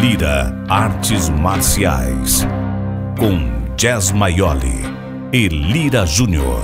Lira Artes Marciais. Com Jazz Maioli e Lira Júnior.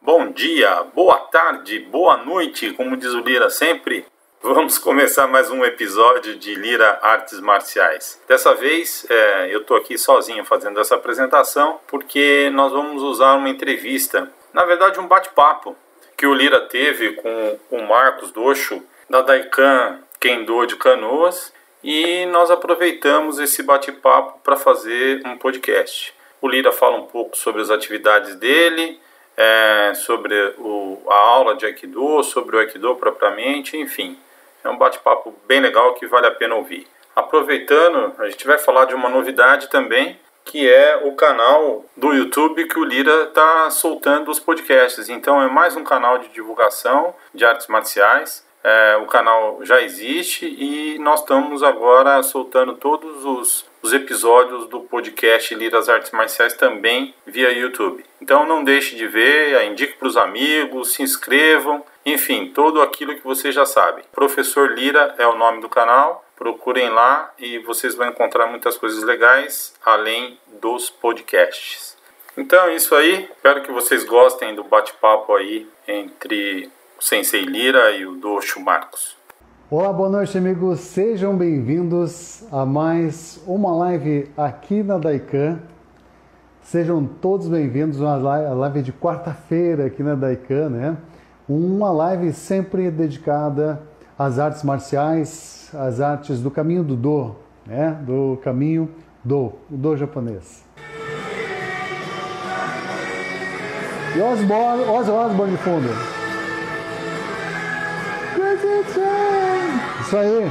Bom dia, boa tarde, boa noite, como diz o Lira sempre. Vamos começar mais um episódio de Lira Artes Marciais. Dessa vez é, eu estou aqui sozinho fazendo essa apresentação porque nós vamos usar uma entrevista, na verdade um bate-papo que o Lira teve com o Marcos Docho da Daikan Kendo de Canoas e nós aproveitamos esse bate-papo para fazer um podcast. O Lira fala um pouco sobre as atividades dele, é, sobre o, a aula de Aikido, sobre o Aikido propriamente, enfim. É um bate-papo bem legal que vale a pena ouvir. Aproveitando, a gente vai falar de uma novidade também, que é o canal do YouTube que o Lira está soltando os podcasts. Então é mais um canal de divulgação de artes marciais. É, o canal já existe e nós estamos agora soltando todos os, os episódios do podcast Liras Artes Marciais também via YouTube. Então não deixe de ver, indique para os amigos, se inscrevam, enfim, tudo aquilo que você já sabe. Professor Lira é o nome do canal, procurem lá e vocês vão encontrar muitas coisas legais além dos podcasts. Então é isso aí, espero que vocês gostem do bate-papo aí entre o Sensei Lira e o Docho Marcos. Olá, boa noite, amigos. Sejam bem-vindos a mais uma live aqui na Daikan. Sejam todos bem-vindos a uma live de quarta-feira aqui na Daikan, né? Uma live sempre dedicada às artes marciais, às artes do caminho do Do, né? Do caminho do, do japonês. E Osborne, Ozzy Osbourne de fundo. Isso aí.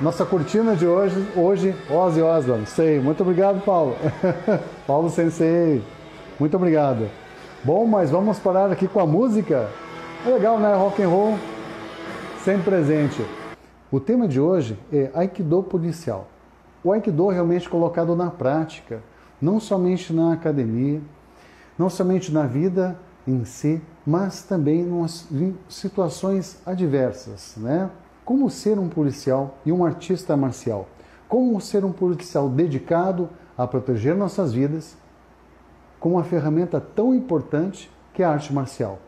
Nossa cortina de hoje, hoje, Ozzy Osbourne. Sei. Muito obrigado, Paulo. Paulo Sensei. Muito obrigado. Bom, mas vamos parar aqui com a música. É legal, né? Rock and roll sempre presente. O tema de hoje é Aikido policial. O Aikido realmente colocado na prática, não somente na academia, não somente na vida em si, mas também em situações adversas, né? Como ser um policial e um artista marcial? Como ser um policial dedicado a proteger nossas vidas com uma ferramenta tão importante que é a arte marcial?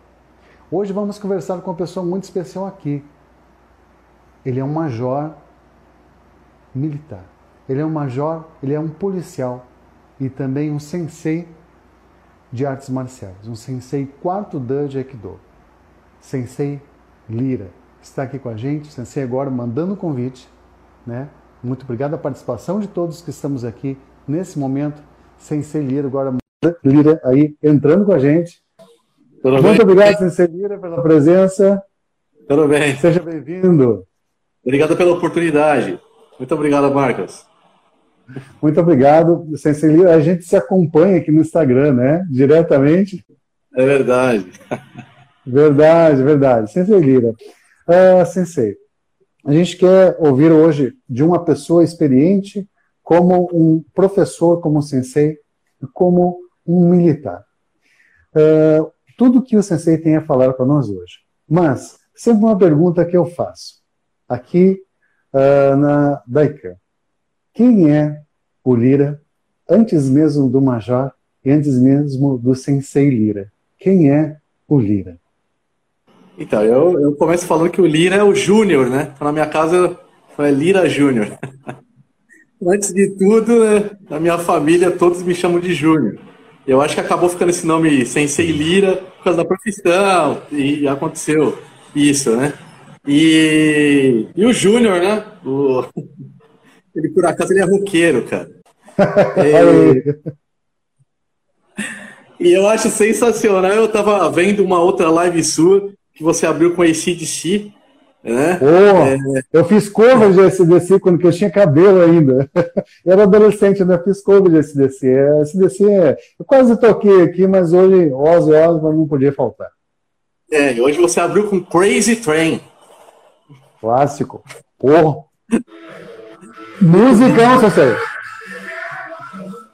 Hoje vamos conversar com uma pessoa muito especial aqui. Ele é um major militar. Ele é um major, ele é um policial e também um sensei de artes marciais, um sensei quarto dan de Aikido. Sensei Lira está aqui com a gente, sensei agora mandando o convite, né? Muito obrigado a participação de todos que estamos aqui nesse momento. Sensei Lira agora Lira aí entrando com a gente. Tudo Muito bem? obrigado, Sensei Lira, pela presença. Tudo bem. Seja bem-vindo. Obrigado pela oportunidade. Muito obrigado, Marcos. Muito obrigado, Sensei Lira. A gente se acompanha aqui no Instagram, né? Diretamente. É verdade. Verdade, verdade. Sensei Lira. Uh, sensei, a gente quer ouvir hoje de uma pessoa experiente como um professor, como um sensei, como um militar. Uh, tudo que o sensei tem a falar para nós hoje. Mas, sempre uma pergunta que eu faço, aqui uh, na Daikan. Quem é o Lira antes mesmo do Major e antes mesmo do Sensei Lira? Quem é o Lira? Então, eu, eu começo falando que o Lira é o Júnior, né? Então, na minha casa é Lira Júnior. Antes de tudo, né, na minha família todos me chamam de Júnior. Eu acho que acabou ficando esse nome Sensei Lira por causa da profissão, e aconteceu isso, né? E, e o Júnior, né? O... Ele, por acaso, ele é roqueiro, cara. É, e eu acho sensacional. Eu tava vendo uma outra live sua que você abriu com a ACDC. Né? Oh, é... Eu fiz cover de ACDC quando eu tinha cabelo ainda. Eu era adolescente, ainda fiz cover de ACDC. ACDC é... Eu quase toquei aqui, mas hoje Ozzy Osbourne não podia faltar. É, e hoje você abriu com Crazy Train. Clássico. Porra. Musicão, Sensei.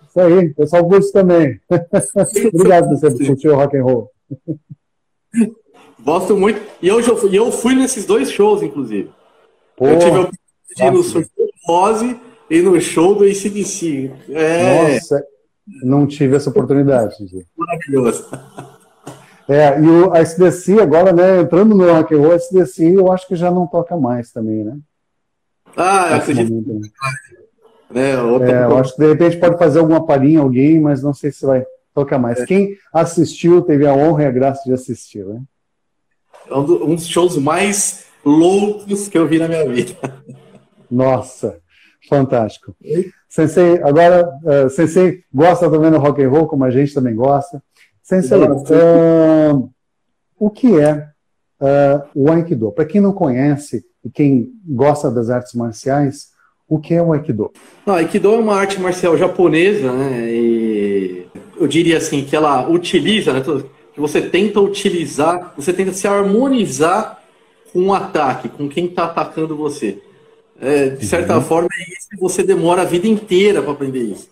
Isso aí, pessoal curte também. Obrigado por você curtir o rock and roll. Gosto muito. E eu, eu fui nesses dois shows, inclusive. eu tive a oportunidade no show do Rose e no show do ACDC. É... Nossa, não tive essa oportunidade. Maravilhoso. É, e o, a SDC agora, né, entrando no rock and roll, a SDC eu acho que já não toca mais também, né? Ah, eu acredito. Momento, né? É, outra... é, eu acho que de repente pode fazer alguma palhinha alguém, mas não sei se vai tocar mais. É. Quem assistiu teve a honra e a graça de assistir, né? É um dos shows mais loucos que eu vi na minha vida. Nossa, fantástico. Sensei, agora, uh, Sensei gosta também do rock and roll, como a gente também gosta. Sensei, uh, o que é uh, o Aikido? Para quem não conhece e quem gosta das artes marciais, o que é o Aikido? Não, Aikido é uma arte marcial japonesa, né? E eu diria assim que ela utiliza, né? Você tenta utilizar, você tenta se harmonizar com o um ataque, com quem está atacando você. É, de certa uhum. forma, é isso que você demora a vida inteira para aprender isso.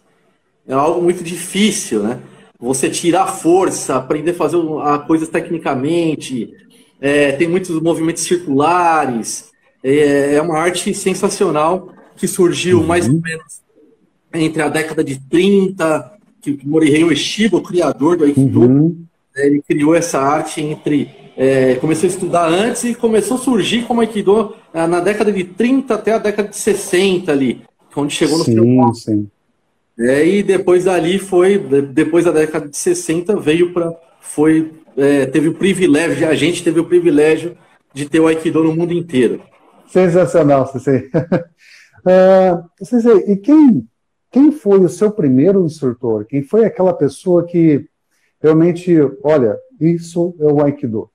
É algo muito difícil, né? você tirar força, aprender a fazer a coisas tecnicamente, é, tem muitos movimentos circulares, é, é, uma arte sensacional que surgiu uhum. mais ou menos entre a década de 30, que Morihei Ueshiba, o criador do Aikido, uhum. Né, ele criou essa arte entre é, começou a estudar antes e começou a surgir como Aikido é, na década de 30 até a década de 60 ali, onde chegou no sim, sim. É, e depois dali foi, depois da década de 60, veio para. Foi, é, teve o privilégio, a gente teve o privilégio de ter o Aikido no mundo inteiro. Sensacional, Sensei. uh, Sensei, e quem, quem foi o seu primeiro instrutor? Quem foi aquela pessoa que realmente, olha, isso é o Aikido?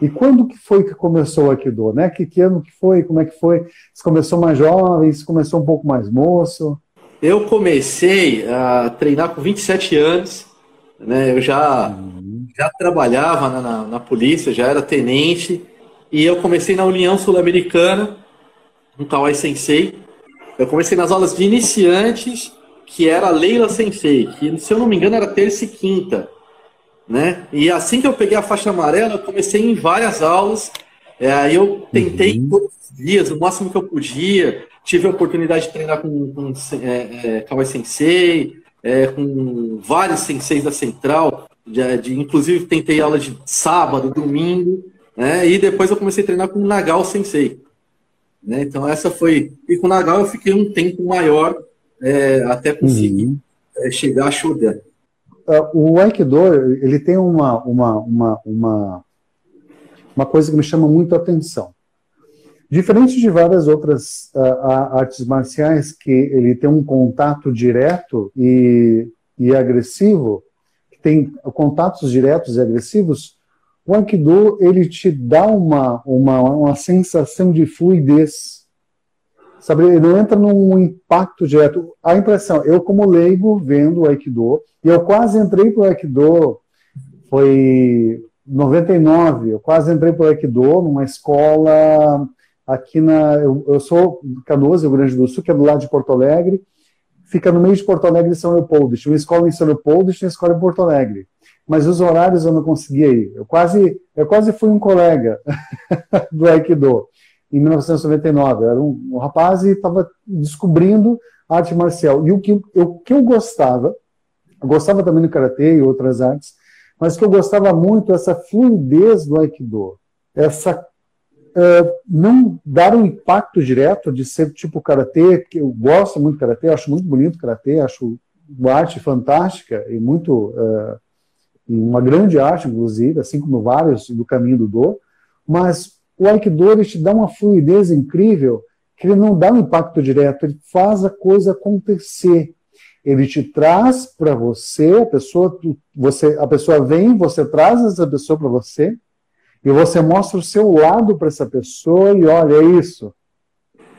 E quando que foi que começou o Aikido, né? Que, que ano que foi? Como é que foi? Você começou mais jovem? Você começou um pouco mais moço? Eu comecei a treinar com 27 anos, né? Eu já, uhum. já trabalhava na, na, na, polícia, já era tenente, e eu comecei na União Sul-Americana, no Kawai Sensei. Eu comecei nas aulas de iniciantes, que era Leila Sensei, que, se eu não me engano, era terça e quinta. Né? E assim que eu peguei a faixa amarela, eu comecei em várias aulas. É, aí eu tentei uhum. todos os dias, o máximo que eu podia tive a oportunidade de treinar com, com é, é, Kawai Sensei, é, com vários senseis da Central, de, de, inclusive tentei aula de sábado, domingo, né, e depois eu comecei a treinar com o Nagal Sensei. Né, então essa foi... E com o Nagal eu fiquei um tempo maior é, até conseguir uhum. É, chegar a Shodan. Uh, o Aikido, ele tem uma, uma, uma, uma, uma coisa que me chama muito a atenção. Diferente de várias outras uh, artes marciais, que ele tem um contato direto e, e agressivo, que tem contatos diretos e agressivos, o Aikido ele te dá uma, uma, uma sensação de fluidez. Sabe, ele não entra num impacto direto. A impressão, eu como leigo vendo o Aikido, e eu quase entrei para o Aikido, foi 99, eu quase entrei para o Aikido numa escola aqui na. Eu, eu sou Canoas, Rio Grande do Sul, que é do lado de Porto Alegre, fica no meio de Porto Alegre e São Leopoldo. Tinha uma escola em São Leopoldo e tinha uma escola em Porto Alegre. Mas os horários eu não conseguia ir. Eu quase, eu quase fui um colega do Aikido em 1999. Eu era um, um rapaz e estava descobrindo arte marcial. E o que, eu, que eu gostava, eu gostava também do karatê e outras artes, mas que eu gostava muito é essa fluidez do Aikido, essa é, não dar um impacto direto de ser tipo karatê, que eu gosto muito de karatê, acho muito bonito karatê, acho uma arte fantástica e muito uh, uma grande arte, inclusive, assim como vários do caminho do Do, mas o Aikido ele te dá uma fluidez incrível que ele não dá um impacto direto, ele faz a coisa acontecer. Ele te traz para você, a pessoa, você, a pessoa vem, você traz essa pessoa para você, e você mostra o seu lado para essa pessoa e olha, é isso.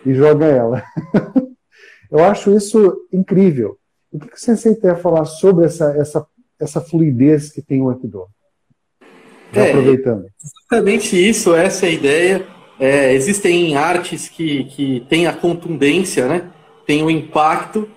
E joga ela. Eu acho isso incrível. O que você tem a falar sobre essa, essa, essa fluidez que tem o Aikido? Já é, aproveitando. Exatamente isso, essa é a ideia. É, existem artes que, que têm a contundência, né? tem o impacto,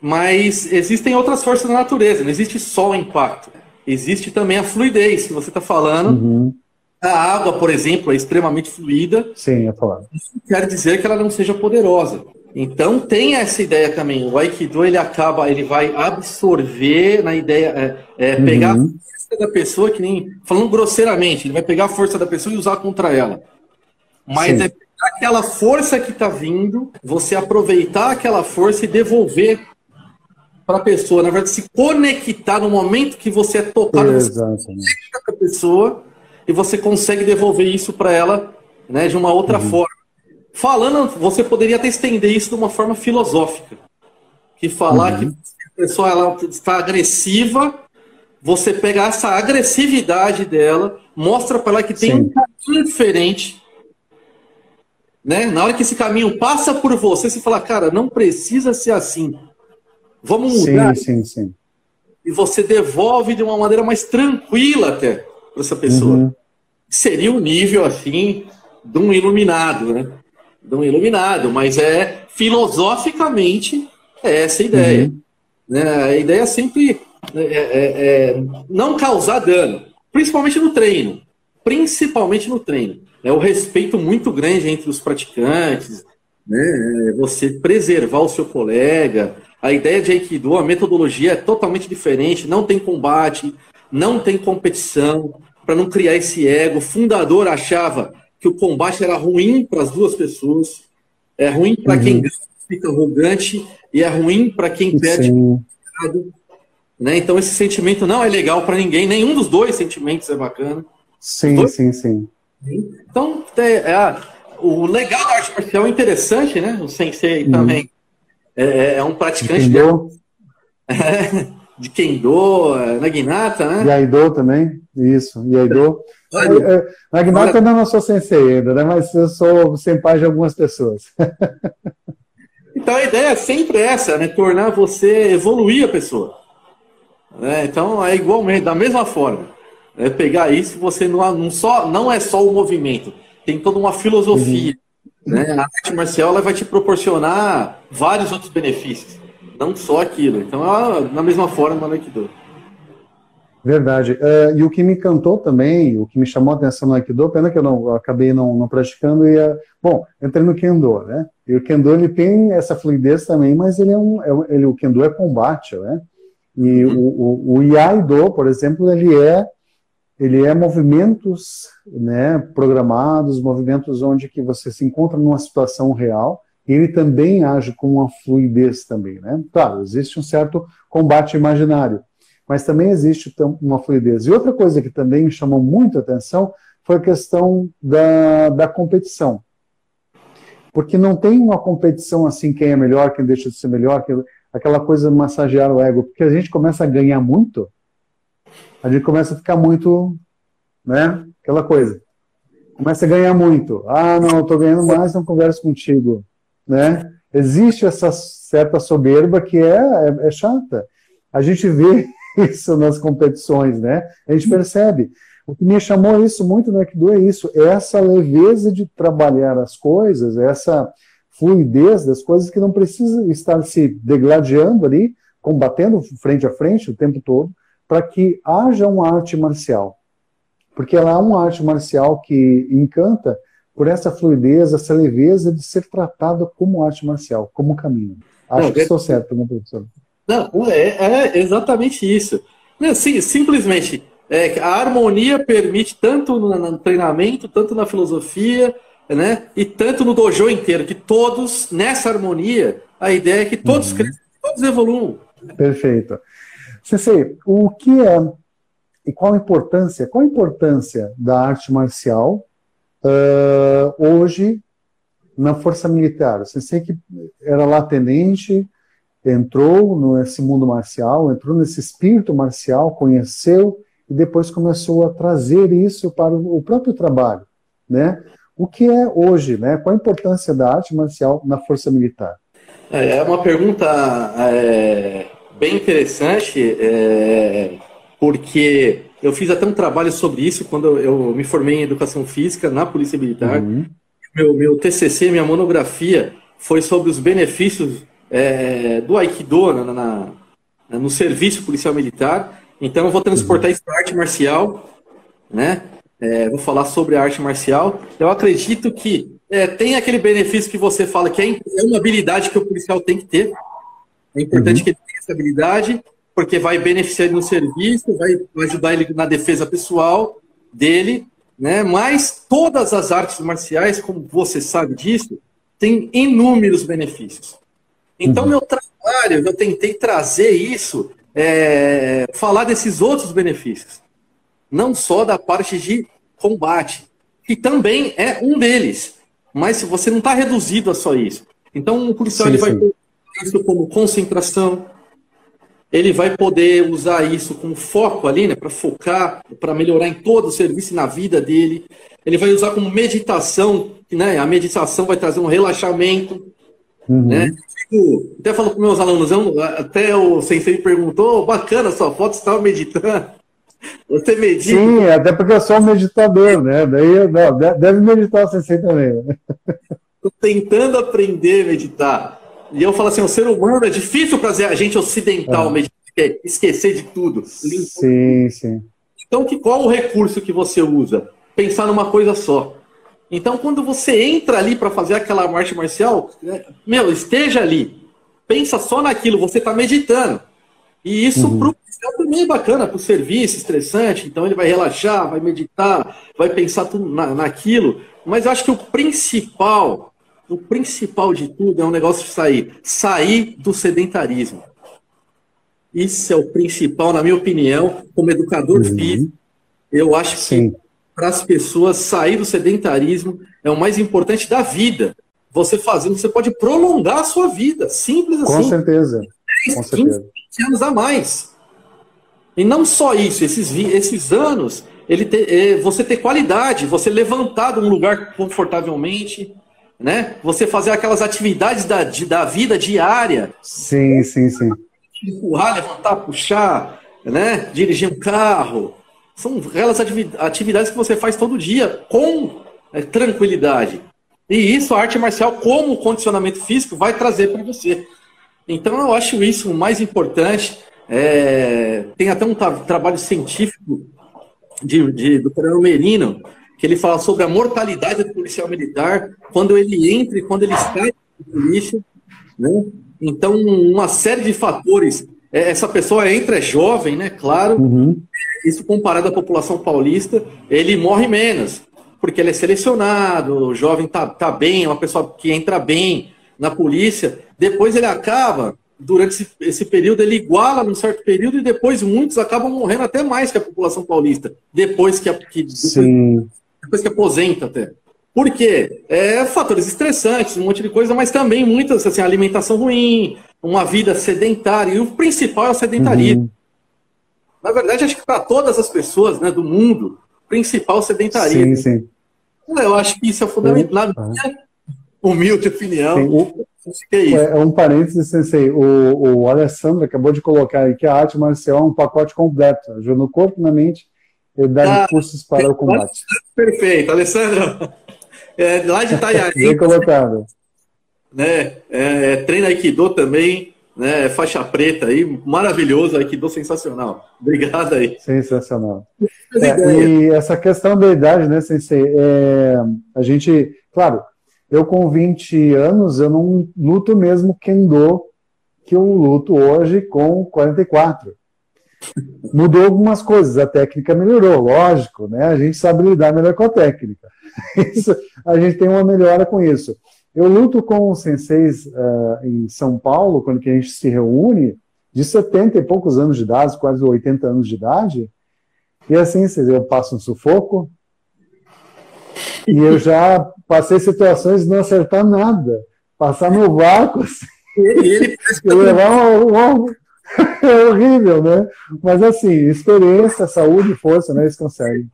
mas existem outras forças da natureza, não existe só o impacto. Existe também a fluidez, que você está falando. Uhum. A água, por exemplo, é extremamente fluida. Sim, é falar. Isso quer dizer que ela não seja poderosa. Então tem essa ideia também. O Aikido ele acaba, ele vai absorver na ideia, é, é, pegar uhum. a força da pessoa, que nem falando grosseiramente, ele vai pegar a força da pessoa e usar contra ela. Mas Sim. é aquela força que está vindo, você aproveitar aquela força e devolver para a pessoa, na verdade, se conectar no momento que você é tocado com a pessoa e você consegue devolver isso para ela né, de uma outra uhum. forma. Falando, você poderia até estender isso de uma forma filosófica. Que falar uhum. que a pessoa ela está agressiva, você pega essa agressividade dela, mostra para ela que tem Sim. um caminho diferente. Né? Na hora que esse caminho passa por você, você fala, cara, não precisa ser assim. Vamos mudar. Sim, sim, sim. E você devolve de uma maneira mais tranquila até para essa pessoa. Uhum. Seria um nível assim de um iluminado, né? De um iluminado, mas é filosoficamente é essa a ideia. Uhum. Né? A ideia é sempre é, é, é, não causar dano, principalmente no treino. Principalmente no treino. É o respeito muito grande entre os praticantes, né? É você preservar o seu colega, a ideia de Aikido, a metodologia é totalmente diferente, não tem combate, não tem competição, para não criar esse ego. O fundador achava que o combate era ruim para as duas pessoas, é ruim para uhum. quem fica arrogante e é ruim para quem perde. Né? Então esse sentimento não é legal para ninguém, nenhum dos dois sentimentos é bacana. Sim, sim, sim. Então, é, é, o legal da arte marcial é interessante, né? O sensei uhum. também é, é, é um praticante de Kendo, de Kendo Naginata, né? Aido também, isso, Aido. É, Naginata ainda não sou sensei ainda, né? Mas eu sou senpai de algumas pessoas. então a ideia é sempre essa, né? Tornar você evoluir a pessoa. É, então é igualmente, da mesma forma. É pegar isso, você não, não, só, não é só o movimento, tem toda uma filosofia. Uhum. Né? A arte marcial ela vai te proporcionar vários outros benefícios, não só aquilo. Então, ela, na mesma forma no Aikido. Verdade. Uh, e o que me encantou também, o que me chamou a atenção no Aikido, pena que eu não eu acabei não, não praticando, e uh, bom, entrei no Kendo, né? E o Kendo ele tem essa fluidez também, mas ele é um, é, ele, o Kendo é combate, né? E uhum. o, o, o Iaido, por exemplo, ele é ele é movimentos né, programados, movimentos onde que você se encontra numa situação real, e ele também age com uma fluidez também, né? Claro, existe um certo combate imaginário, mas também existe uma fluidez. E outra coisa que também me chamou muito a atenção foi a questão da, da competição. Porque não tem uma competição assim, quem é melhor, quem deixa de ser melhor, aquela coisa de massagear o ego, porque a gente começa a ganhar muito, a gente começa a ficar muito, né? Aquela coisa. Começa a ganhar muito. Ah, não, estou ganhando mais, não converso contigo, né? Existe essa certa soberba que é, é, é chata. A gente vê isso nas competições, né? A gente percebe. O que me chamou isso muito no Aikido é isso, é essa leveza de trabalhar as coisas, essa fluidez das coisas que não precisa estar se degladiando ali, combatendo frente a frente o tempo todo, para que haja uma arte marcial. Porque ela é uma arte marcial que encanta por essa fluidez, essa leveza de ser tratada como arte marcial, como caminho. Acho não, que é... estou certo, né, professor? Não, é, é exatamente isso. Não, sim, simplesmente, é, a harmonia permite tanto no, no, treinamento, tanto na filosofia, né, e tanto no dojo inteiro, que todos, nessa harmonia, a ideia é que todos uhum. cresçam, todos evoluam. Perfeito. Sensei, o que é e qual a importância, qual a importância da arte marcial uh, hoje na força militar? Sensei que era lá tenente, entrou nesse mundo marcial, entrou nesse espírito marcial, conheceu e depois começou a trazer isso para o próprio trabalho, né? O que é hoje, né? Qual a importância da arte marcial na força militar? É, é uma pergunta é, bem interessante, é, porque eu fiz até um trabalho sobre isso quando eu me formei em Educação Física na Polícia Militar. Uhum. Meu, meu TCC, minha monografia, foi sobre os benefícios é, do Aikido na, na, no serviço policial militar. Então eu vou transportar isso para arte marcial, né? É, vou falar sobre a arte marcial. Eu acredito que é, tem aquele benefício que você fala que é, é, uma habilidade que o policial tem que ter. É importante uhum. que ele tenha essa habilidade, porque vai beneficiar ele no serviço, vai ajudar ele na defesa pessoal dele, né? Mas todas as artes marciais, como você sabe disso, têm inúmeros benefícios. Então, uhum. meu trabalho, eu tentei trazer isso, é, falar desses outros benefícios não só da parte de combate, que também é um deles. Mas se você não está reduzido a só isso. Então o policial sim, ele vai sim. isso como concentração, ele vai poder usar isso com foco ali, né, para focar, para melhorar em todo o serviço e na vida dele. Ele vai usar como meditação, né? A meditação vai trazer um relaxamento, uhum. né? Até falo para meus alunos, eu, até o sensei perguntou, bacana sua foto, você estava meditando. Você medita? Sim, até porque eu sou um meditador, né? Daí, não, deve meditar você também. Estou tentando aprender a meditar. E eu falo assim, o ser humano é difícil fazer a gente ocidental é. meditar, esquecer de tudo. Sim, sim. Então, que, qual o recurso que você usa? Pensar numa coisa só. Então, quando você entra ali para fazer aquela arte marcial, né, meu, esteja ali. Pensa só naquilo, você está meditando. E isso uhum. para o policial também é bacana, para o serviço estressante, então ele vai relaxar, vai meditar, vai pensar tudo na, naquilo. Mas eu acho que o principal, o principal de tudo é um negócio de sair. Sair do sedentarismo. Isso é o principal, na minha opinião, como educador uhum. físico. Eu acho Sim. que para as pessoas sair do sedentarismo é o mais importante da vida. Você fazendo, você pode prolongar a sua vida. Simples assim. Com certeza. 10, Com 15, certeza. 20 anos a mais. E não só isso, esses, esses anos, ele é, você ter qualidade, você levantar de um lugar confortavelmente, né? Você fazer aquelas atividades da, da vida diária. Sim, sim, sim. Empurrar, levantar, puxar, né? Dirigir um carro. São aquelas atividades que você faz todo dia com é, tranquilidade. E isso a arte marcial, como condicionamento físico, vai trazer para você. Então eu acho isso o mais importante. É, tem até um tra trabalho científico de, de, do Coronel Merino, que ele fala sobre a mortalidade do policial militar quando ele entra e quando ele sai do polícia. Né? Então, uma série de fatores. É, essa pessoa entra, é jovem, né? Claro. Uhum. Isso comparado à população paulista, ele morre menos, porque ele é selecionado, o jovem tá, tá bem, é uma pessoa que entra bem na polícia. Depois ele acaba durante esse, esse, período, ele iguala num certo período e depois muitos acabam morrendo até mais que a população paulista, depois que, que, depois, depois que aposenta até. Por quê? É fatores estressantes, um monte de coisa, mas também muitas, assim, alimentação ruim, uma vida sedentária, e o principal é o sedentarismo. Uhum. Na verdade, acho que para todas as pessoas né, do mundo, o principal é o sedentarismo. Sim, sim. Eu acho que isso é fundamental. Na minha humilde opinião, sim, o é, é um parênteses, Sensei. O, o Alessandro acabou de colocar aí que a arte marcial é um pacote completo. Ajuda no corpo, na mente e dá ah, cursos para o combate. Perfeito. Alessandro, é, lá de Itaiaí. Bem colocado. Né, é, é, treina Aikido também, né, faixa preta aí, maravilhoso, Aikido sensacional. Obrigado aí. Sensacional. É, e essa questão da idade, né, Sensei, é, a gente, claro, eu com 20 anos, eu não luto mesmo Kendo que eu luto hoje com 44. Mudou algumas coisas, a técnica melhorou, lógico, né? A gente sabe lidar melhor com a técnica. Isso, a gente tem uma melhora com isso. Eu luto com os senseis uh, em São Paulo, quando que a gente se reúne, de 70 e poucos anos de idade, quase 80 anos de idade, e assim, eu passo um sufoco, e eu já passei situações de não acertar nada. Passar no vácuo, assim, ele, levar um, um, é horrível, né? Mas assim, experiência, saúde e força, né? Eles conseguem.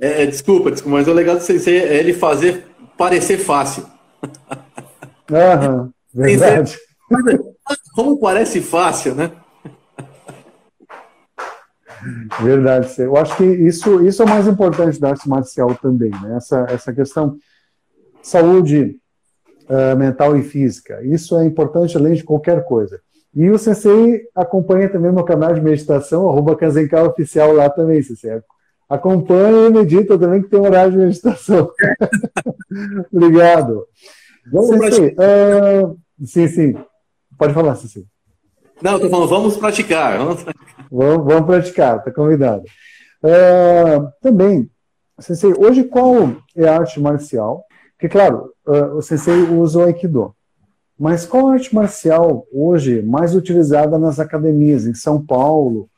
É, desculpa, desculpa, mas o legal do Sensei é ele fazer parecer fácil. Aham, verdade. Como parece fácil, né? Verdade. Eu acho que isso, isso é o mais importante da arte marcial também, né? Essa, essa questão saúde, uh, mental e física. Isso é importante além de qualquer coisa. E o Sensei acompanha também meu canal de meditação, arroba Kazenkai Oficial lá também, Sensei. Acompanha e medita também, que tem horário de meditação. Obrigado. Vamos Sensei, uh, sim, sim. Pode falar, Sensei. Não, estou falando, vamos praticar. Vamos, vamos, vamos praticar, está convidado. Uh, também, Sensei, hoje qual é a arte marcial? Porque, claro, uh, o Sensei usa o Aikido. Mas qual a arte marcial hoje mais utilizada nas academias, em São Paulo,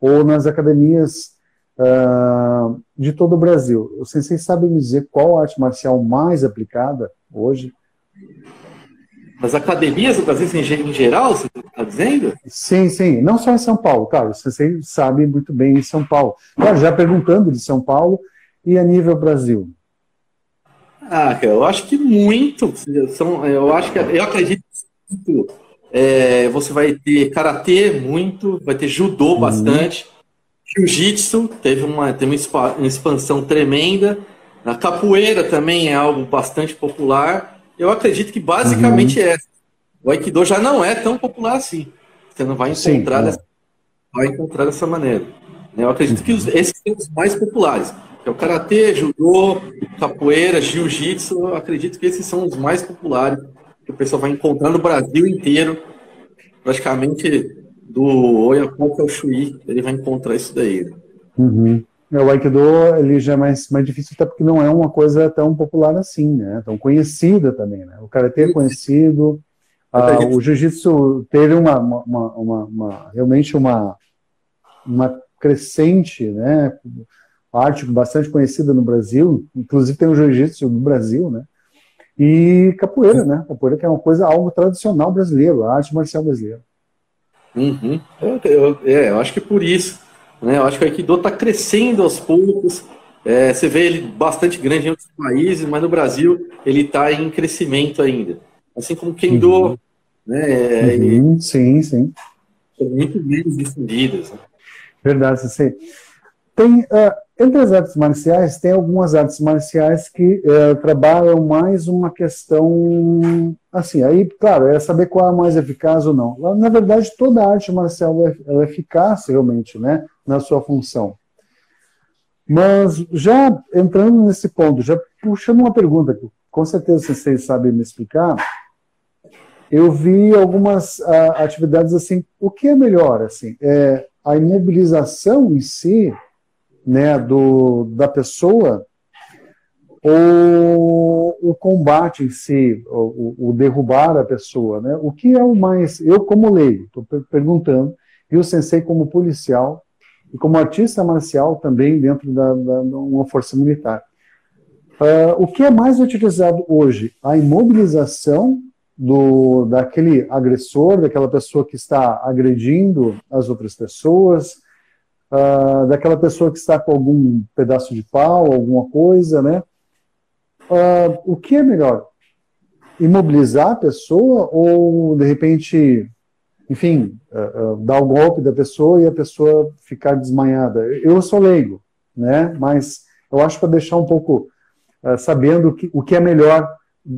ou nas academias uh, de todo o Brasil? O Sensei sabe me dizer qual a arte marcial mais aplicada hoje? Nas academias do Brasil em geral, você está dizendo? Sim, sim. Não só em São Paulo, claro. Você sabe muito bem em São Paulo. Claro, já perguntando de São Paulo e a nível Brasil. Ah, eu acho que muito. São, eu acho que eu acredito que é, você vai ter karatê muito, vai ter judô uhum. bastante, jiu-jitsu teve uma, teve uma expansão tremenda, a capoeira também é algo bastante popular eu acredito que basicamente uhum. é. O Aikido já não é tão popular assim. Você não vai encontrar, Sim, dessa, é. vai encontrar dessa maneira. Eu acredito que os, esses são os mais populares. É o Karatê, Judô, Capoeira, Jiu-Jitsu. Acredito que esses são os mais populares que o pessoal vai encontrar no Brasil inteiro. Praticamente do Oiapoque ao Chuí, ele vai encontrar isso daí. Uhum. É, o Aikido ele já é mais, mais difícil, até porque não é uma coisa tão popular assim, né? Tão conhecida também, né? O Karatê é conhecido, ah, o Jiu-Jitsu teve uma, uma, uma, uma, realmente uma, uma crescente, né? Arte bastante conhecida no Brasil, inclusive tem o Jiu-Jitsu no Brasil, né? E capoeira, né? Capoeira que é uma coisa, algo tradicional brasileiro, a arte marcial brasileira. Uhum. Eu, eu, é, eu acho que por isso né? Eu acho que o Aikido está crescendo aos poucos. É, você vê ele bastante grande em outros países, mas no Brasil ele está em crescimento ainda. Assim como Kendo. Uhum. Né? Uhum, sim, sim. São muito menos difundidas. Né? Verdade, sim. Tem, uh, entre as artes marciais, tem algumas artes marciais que uh, trabalham mais uma questão, assim, aí, claro, é saber qual é a mais eficaz ou não. Na verdade, toda arte marcial é, é eficaz, realmente, né, na sua função. Mas, já entrando nesse ponto, já puxando uma pergunta que com certeza vocês sabem me explicar, eu vi algumas uh, atividades assim, o que é melhor, assim, é a imobilização em si, né, do, da pessoa ou o combate em si, o, o, derrubar a pessoa, né? O que é o mais, eu como leigo, estou perguntando, e o sensei como policial e como artista marcial também dentro da, da uma força militar. Uh, o que é mais utilizado hoje? A imobilização do, daquele agressor, daquela pessoa que está agredindo as outras pessoas, uh, daquela pessoa que está com algum pedaço de pau, alguma coisa, né? Uh, o que é melhor? Imobilizar a pessoa ou, de repente, enfim, uh, dar o golpe da pessoa e a pessoa ficar desmanhada? Eu sou leigo, né? Mas eu acho para deixar um pouco sabendo que, o que é melhor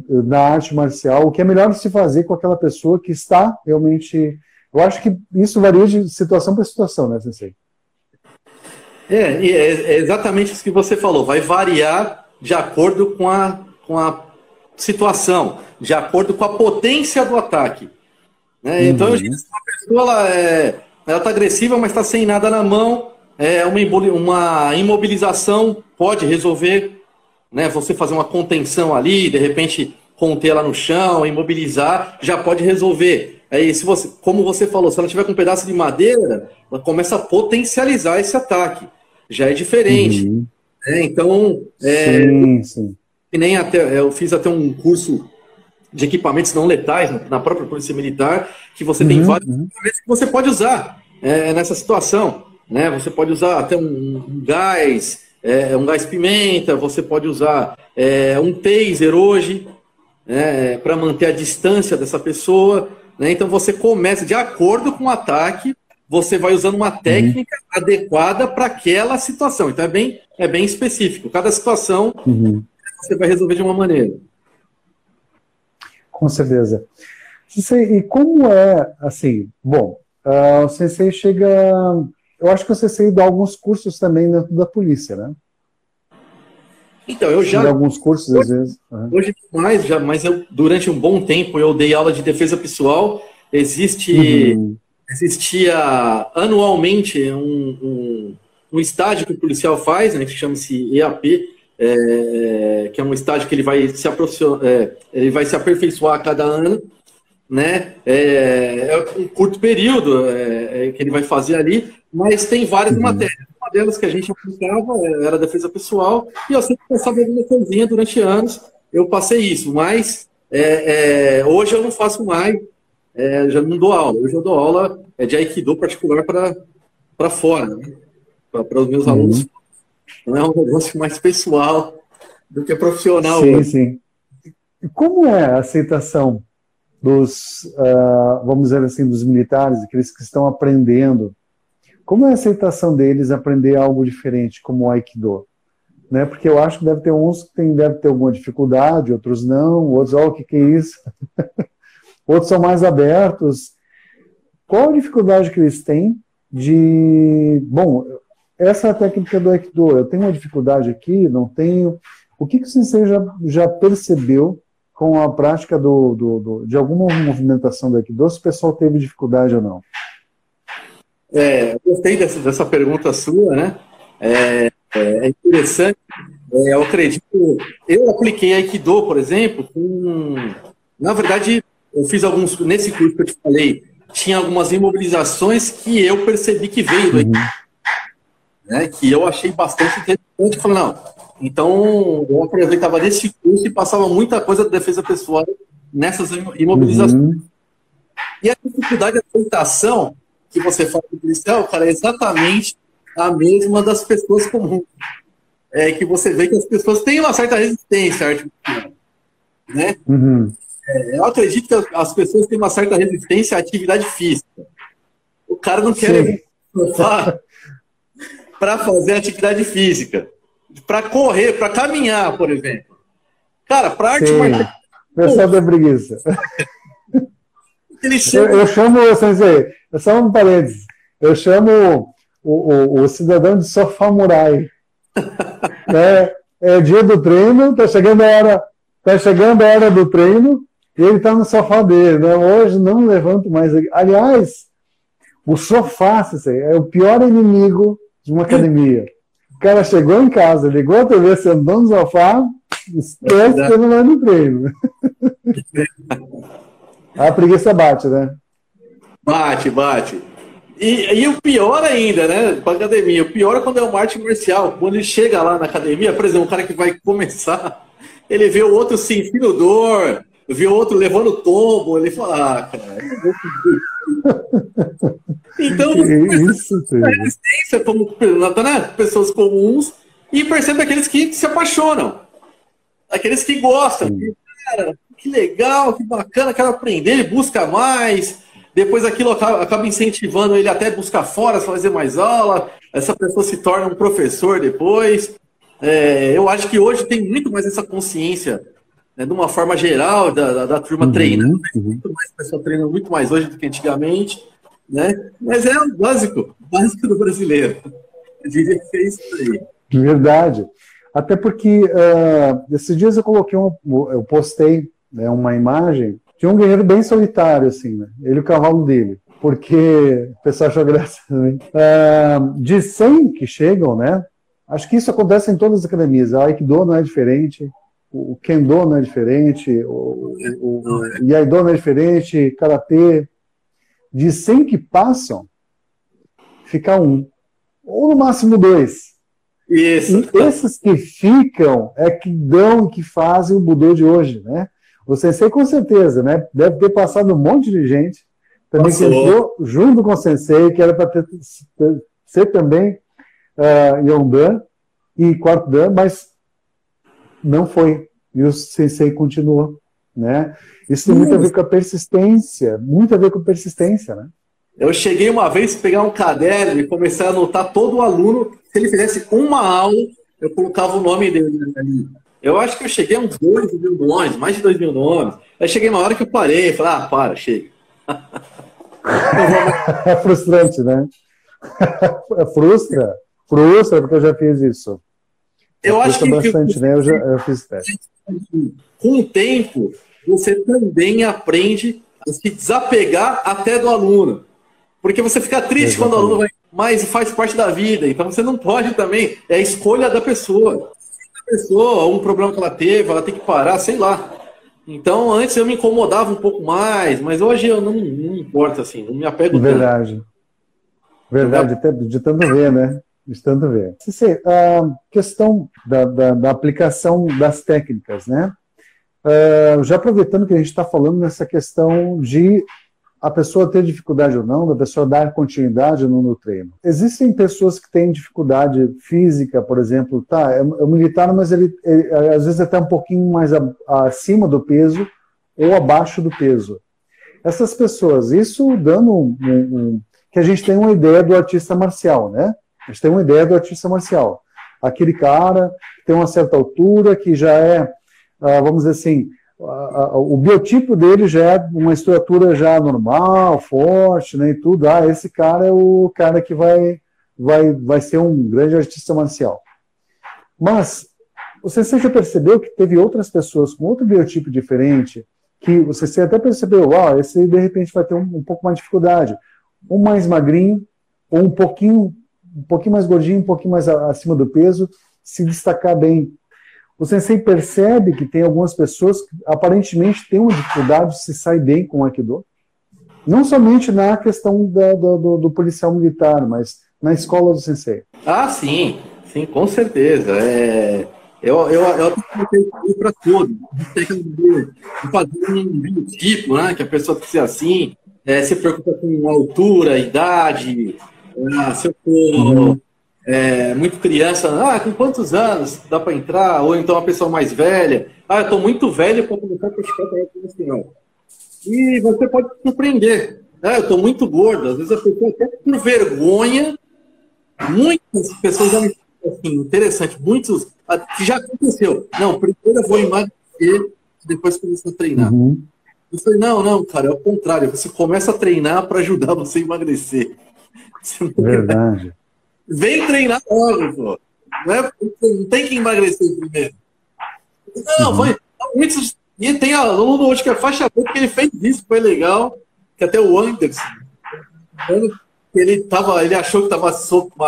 na arte marcial, o que é melhor se fazer com aquela pessoa que está realmente. Eu acho que isso varia de situação para situação, né, Sensei? É, é, é exatamente isso que você falou. Vai variar de acordo com a, com a situação, de acordo com a potência do ataque. Né? Então, uhum. Então, uma pessoa ela é, ela está agressiva, mas está sem nada na mão. É uma, uma imobilização pode resolver, né? Você fazer uma contenção ali, de repente conter ela no chão, imobilizar, já pode resolver. Aí, se você, como você falou, se ela tiver com um pedaço de madeira, ela começa a potencializar esse ataque. Já é diferente. Uhum. É, então, é, sim, sim. E nem até, eu fiz até um curso de equipamentos não letais na própria Polícia Militar, que você uhum, tem vários uhum. equipamentos que você pode usar é, nessa situação. Né? Você pode usar até um, um gás, é, um gás pimenta, você pode usar é, um taser hoje, né, para manter a distância dessa pessoa. Né? Então você começa, de acordo com o ataque, você vai usando uma técnica uhum. adequada para aquela situação. Então é bem, é bem específico. Cada situação uhum. você vai resolver de uma maneira. Com certeza. E como é, assim, bom, uh, o Sensei chega. Eu acho que o Sensei dá alguns cursos também dentro da polícia, né? Então, eu já. alguns cursos, às vezes. Uhum. Hoje mais, já, mas eu, durante um bom tempo eu dei aula de defesa pessoal. Existe. Uhum. Existia anualmente um, um, um, estágio que o policial faz, né, que chama-se EAP, é, que é um estágio que ele vai se, é, ele vai se aperfeiçoar a cada ano, né? É, é um curto período é, é, que ele vai fazer ali, mas tem várias uhum. matérias. Uma delas que a gente aplicava é, era defesa pessoal, e eu sempre pensava alguma coisinha durante anos, eu passei isso, mas é, hoje eu não faço mais, já não dou aula. Hoje eu dou aula de Aikido particular para fora, né? para os meus uhum. alunos não é um negócio mais pessoal do que profissional. Sim, né? sim. Como é a aceitação dos, uh, vamos dizer assim, dos militares, aqueles que estão aprendendo? Como é a aceitação deles aprender algo diferente, como o Aikido? Né? Porque eu acho que deve ter uns que tem, deve ter alguma dificuldade, outros não, outros, olha o que, que é isso? outros são mais abertos. Qual a dificuldade que eles têm de. Bom, essa é a técnica do Aikido. Eu tenho uma dificuldade aqui, não tenho. O que, que o já, já percebeu com a prática do, do, do, de alguma movimentação do Aikido, se o pessoal teve dificuldade ou não? É, gostei dessa, dessa pergunta sua, né? É, é interessante. É, eu acredito. Eu apliquei Aikido, por exemplo, com. Na verdade, eu fiz alguns. Nesse curso que eu te falei, tinha algumas imobilizações que eu percebi que veio do Aikido. Uhum né, que eu achei bastante interessante. Falei, não, então eu aproveitava desse curso e passava muita coisa da defesa pessoal nessas imobilizações. Uhum. E a dificuldade de aceitação que você fala do policial, cara, é exatamente a mesma das pessoas comuns. É que você vê que as pessoas têm uma certa resistência artificial, né? Uhum. É, eu acredito que as pessoas têm uma certa resistência à atividade física. O cara não quer para fazer atividade física, para correr, para caminhar, por exemplo. Cara, para arte marcial. Pessoal da preguiça. eu, eu chamo, sensei, é só um parênteses, eu chamo o, o, o cidadão de sofá murai. é, é dia do treino, tá chegando a hora, tá chegando a hora do treino, e ele está no sofá dele, né? Hoje não levanto mais. Aliás, o sofá, sensei, é o pior inimigo de uma academia. O cara chegou em casa, ligou a TV, sentou no sofá, esquece que ele não vai no treino. a preguiça bate, né? Bate, bate. E, e, o pior ainda, né, para academia, o pior é quando é uma arte comercial. Quando ele chega lá na academia, por exemplo, um cara que vai começar, ele vê o outro sentindo dor, vê o outro levando tombo, ele fala, ah, cara, então, isso, resistência como né, pessoas comuns e percebe aqueles que se apaixonam, aqueles que gostam. Que, cara, que legal, que bacana, quero aprender, busca mais. Depois aquilo acaba incentivando ele até buscar fora, fazer mais aula. Essa pessoa se torna um professor depois. É, eu acho que hoje tem muito mais essa consciência né, de uma forma geral, da, da, da turma uhum, treinando. Uhum. Muito mais pessoa treina muito mais hoje do que antigamente. Né? Mas é o básico, básico do brasileiro. Eu diria que é isso aí. Verdade. Até porque uh, esses dias eu coloquei um, eu postei né, uma imagem de um guerreiro bem solitário, assim, né? Ele e o cavalo dele. Porque o pessoal achou graça também. Uh, de 100 que chegam, né? Acho que isso acontece em todas as academias. A Aikido não é diferente, o Kendo não é diferente, o, o, o Iaido não é diferente, Karatê. De 100 que passam, fica um. Ou no máximo dois. Isso. E esses que ficam é que dão, que fazem o Budô de hoje, né? O Sensei com certeza, né? Deve ter passado um monte de gente também Passou. que entrou junto com o Sensei, que era para ser também uh, Yondan e quarto Dan, mas não foi. E o sensei continuou, né? Isso tem muito a ver com a persistência, muito a ver com persistência, né? Eu cheguei uma vez a pegar um caderno e começar a anotar todo o aluno. Se ele fizesse uma aula, eu colocava o nome dele ali. Eu acho que eu cheguei a uns 2 mil nomes, mais de 2 mil nomes. Aí cheguei uma hora que eu parei e falei, ah, para, chega. é frustrante, né? Frustra. Frustra, porque eu já fiz isso. Eu acho que bastante, né? Eu já eu fiz teste. Com o tempo, você também aprende a se desapegar até do aluno. Porque você fica triste Exatamente. quando o aluno vai, mas faz parte da vida. Então você não pode também. É a escolha da pessoa. A pessoa, um problema que ela teve, ela tem que parar, sei lá. Então, antes eu me incomodava um pouco mais, mas hoje eu não, não importa, assim, não me apego Verdade. Tanto. Verdade, de tanto ver, né? De tanto ver. A questão da, da, da aplicação das técnicas, né? Uh, já aproveitando que a gente está falando nessa questão de a pessoa ter dificuldade ou não, da pessoa dar continuidade ou não no treino. Existem pessoas que têm dificuldade física, por exemplo, tá, é, é militar, mas ele, ele às vezes até um pouquinho mais a, acima do peso ou abaixo do peso. Essas pessoas, isso dando um, um, um, que a gente tem uma ideia do artista marcial, né? A gente tem uma ideia do artista marcial. Aquele cara que tem uma certa altura, que já é, ah, vamos dizer assim, o biotipo dele já é uma estrutura já normal, forte, né, e tudo. Ah, esse cara é o cara que vai, vai, vai ser um grande artista marcial. Mas você já percebeu que teve outras pessoas com outro biotipo diferente, que você até percebeu, ah, esse de repente vai ter um, um pouco mais de dificuldade. Um mais magrinho, ou um pouquinho, um pouquinho mais gordinho, um pouquinho mais acima do peso, se destacar bem o sensei percebe que tem algumas pessoas que aparentemente têm uma dificuldade de se sair bem com o Aikido. Não somente na questão da, do, do, policial militar, mas na escola do sensei. Ah, sim, sim, com certeza. É, eu, eu, eu tenho para tudo. Fazer um biotipo, né? Que a pessoa ser assim, é, se preocupa com altura, idade, ah, se eu for. É, muito criança, ah, com quantos anos dá para entrar? Ou então uma pessoa mais velha, ah, eu estou muito velho para começar a praticar nacional. E você pode se surpreender. Ah, eu estou muito gordo. Às vezes a pessoa até por vergonha, muitas pessoas já me assim, interessante, muitos, ah, que já aconteceu. Não, primeiro eu vou emagrecer, depois começar a treinar. Uhum. Eu falei, não, não, cara, é o contrário. Você começa a treinar para ajudar você a emagrecer. Verdade. Vem treinar logo, pô. Não, é, não tem que emagrecer primeiro. Não, uhum. foi. Muitos, e tem aluno hoje que é faixa preta que ele fez isso, foi legal. Que até o Anderson, ele, tava, ele achou que estava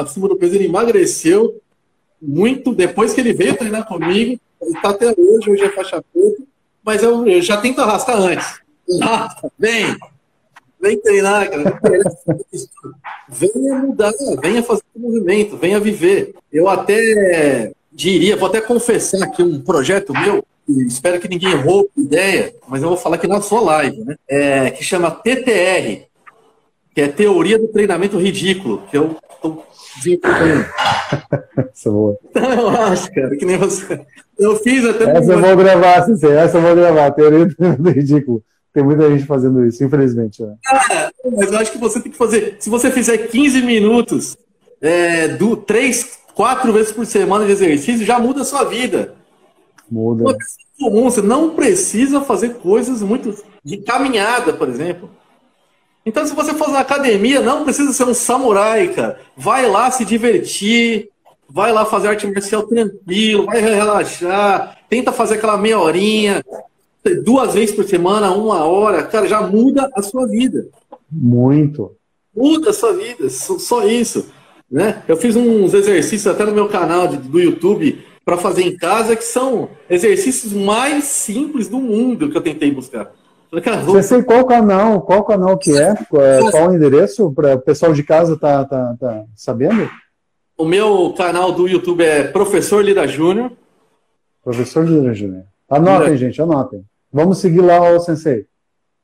acima do peso, ele emagreceu muito depois que ele veio treinar comigo. Ele está até hoje, hoje é faixa preta, mas eu, eu já tento arrastar antes. Arrasta, vem, Vem treinar, cara. venha mudar, venha fazer o movimento, venha viver. Eu até diria, vou até confessar aqui um projeto meu, espero que ninguém roube ideia, mas eu vou falar aqui na sua live, né? É, que chama TTR, que é Teoria do Treinamento Ridículo, que eu estou desenvolvendo. Essa é boa. Então, eu acho, cara, que nem você. Eu fiz até. Essa eu vou gravar, sim, essa eu vou gravar, Teoria do Treinamento Ridículo. Tem muita gente fazendo isso, infelizmente. Né? Ah, mas eu acho que você tem que fazer. Se você fizer 15 minutos, é, do, 3, 4 vezes por semana de exercício, já muda a sua vida. Muda. Comum, você não precisa fazer coisas muito. de caminhada, por exemplo. Então, se você for na academia, não precisa ser um samurai, cara. Vai lá se divertir, vai lá fazer arte marcial tranquilo, vai relaxar, tenta fazer aquela meia horinha, duas vezes por semana, uma hora, cara, já muda a sua vida. Muito. Muda a sua vida, só isso. Né? Eu fiz uns exercícios até no meu canal de, do YouTube para fazer em casa, que são exercícios mais simples do mundo que eu tentei buscar. Você sei qual canal, qual canal que é, qual o endereço para o pessoal de casa tá, tá, tá sabendo? O meu canal do YouTube é Professor Lira Júnior. Professor Lira Júnior. Anotem, Lira. gente, anotem. Vamos seguir lá o Sensei.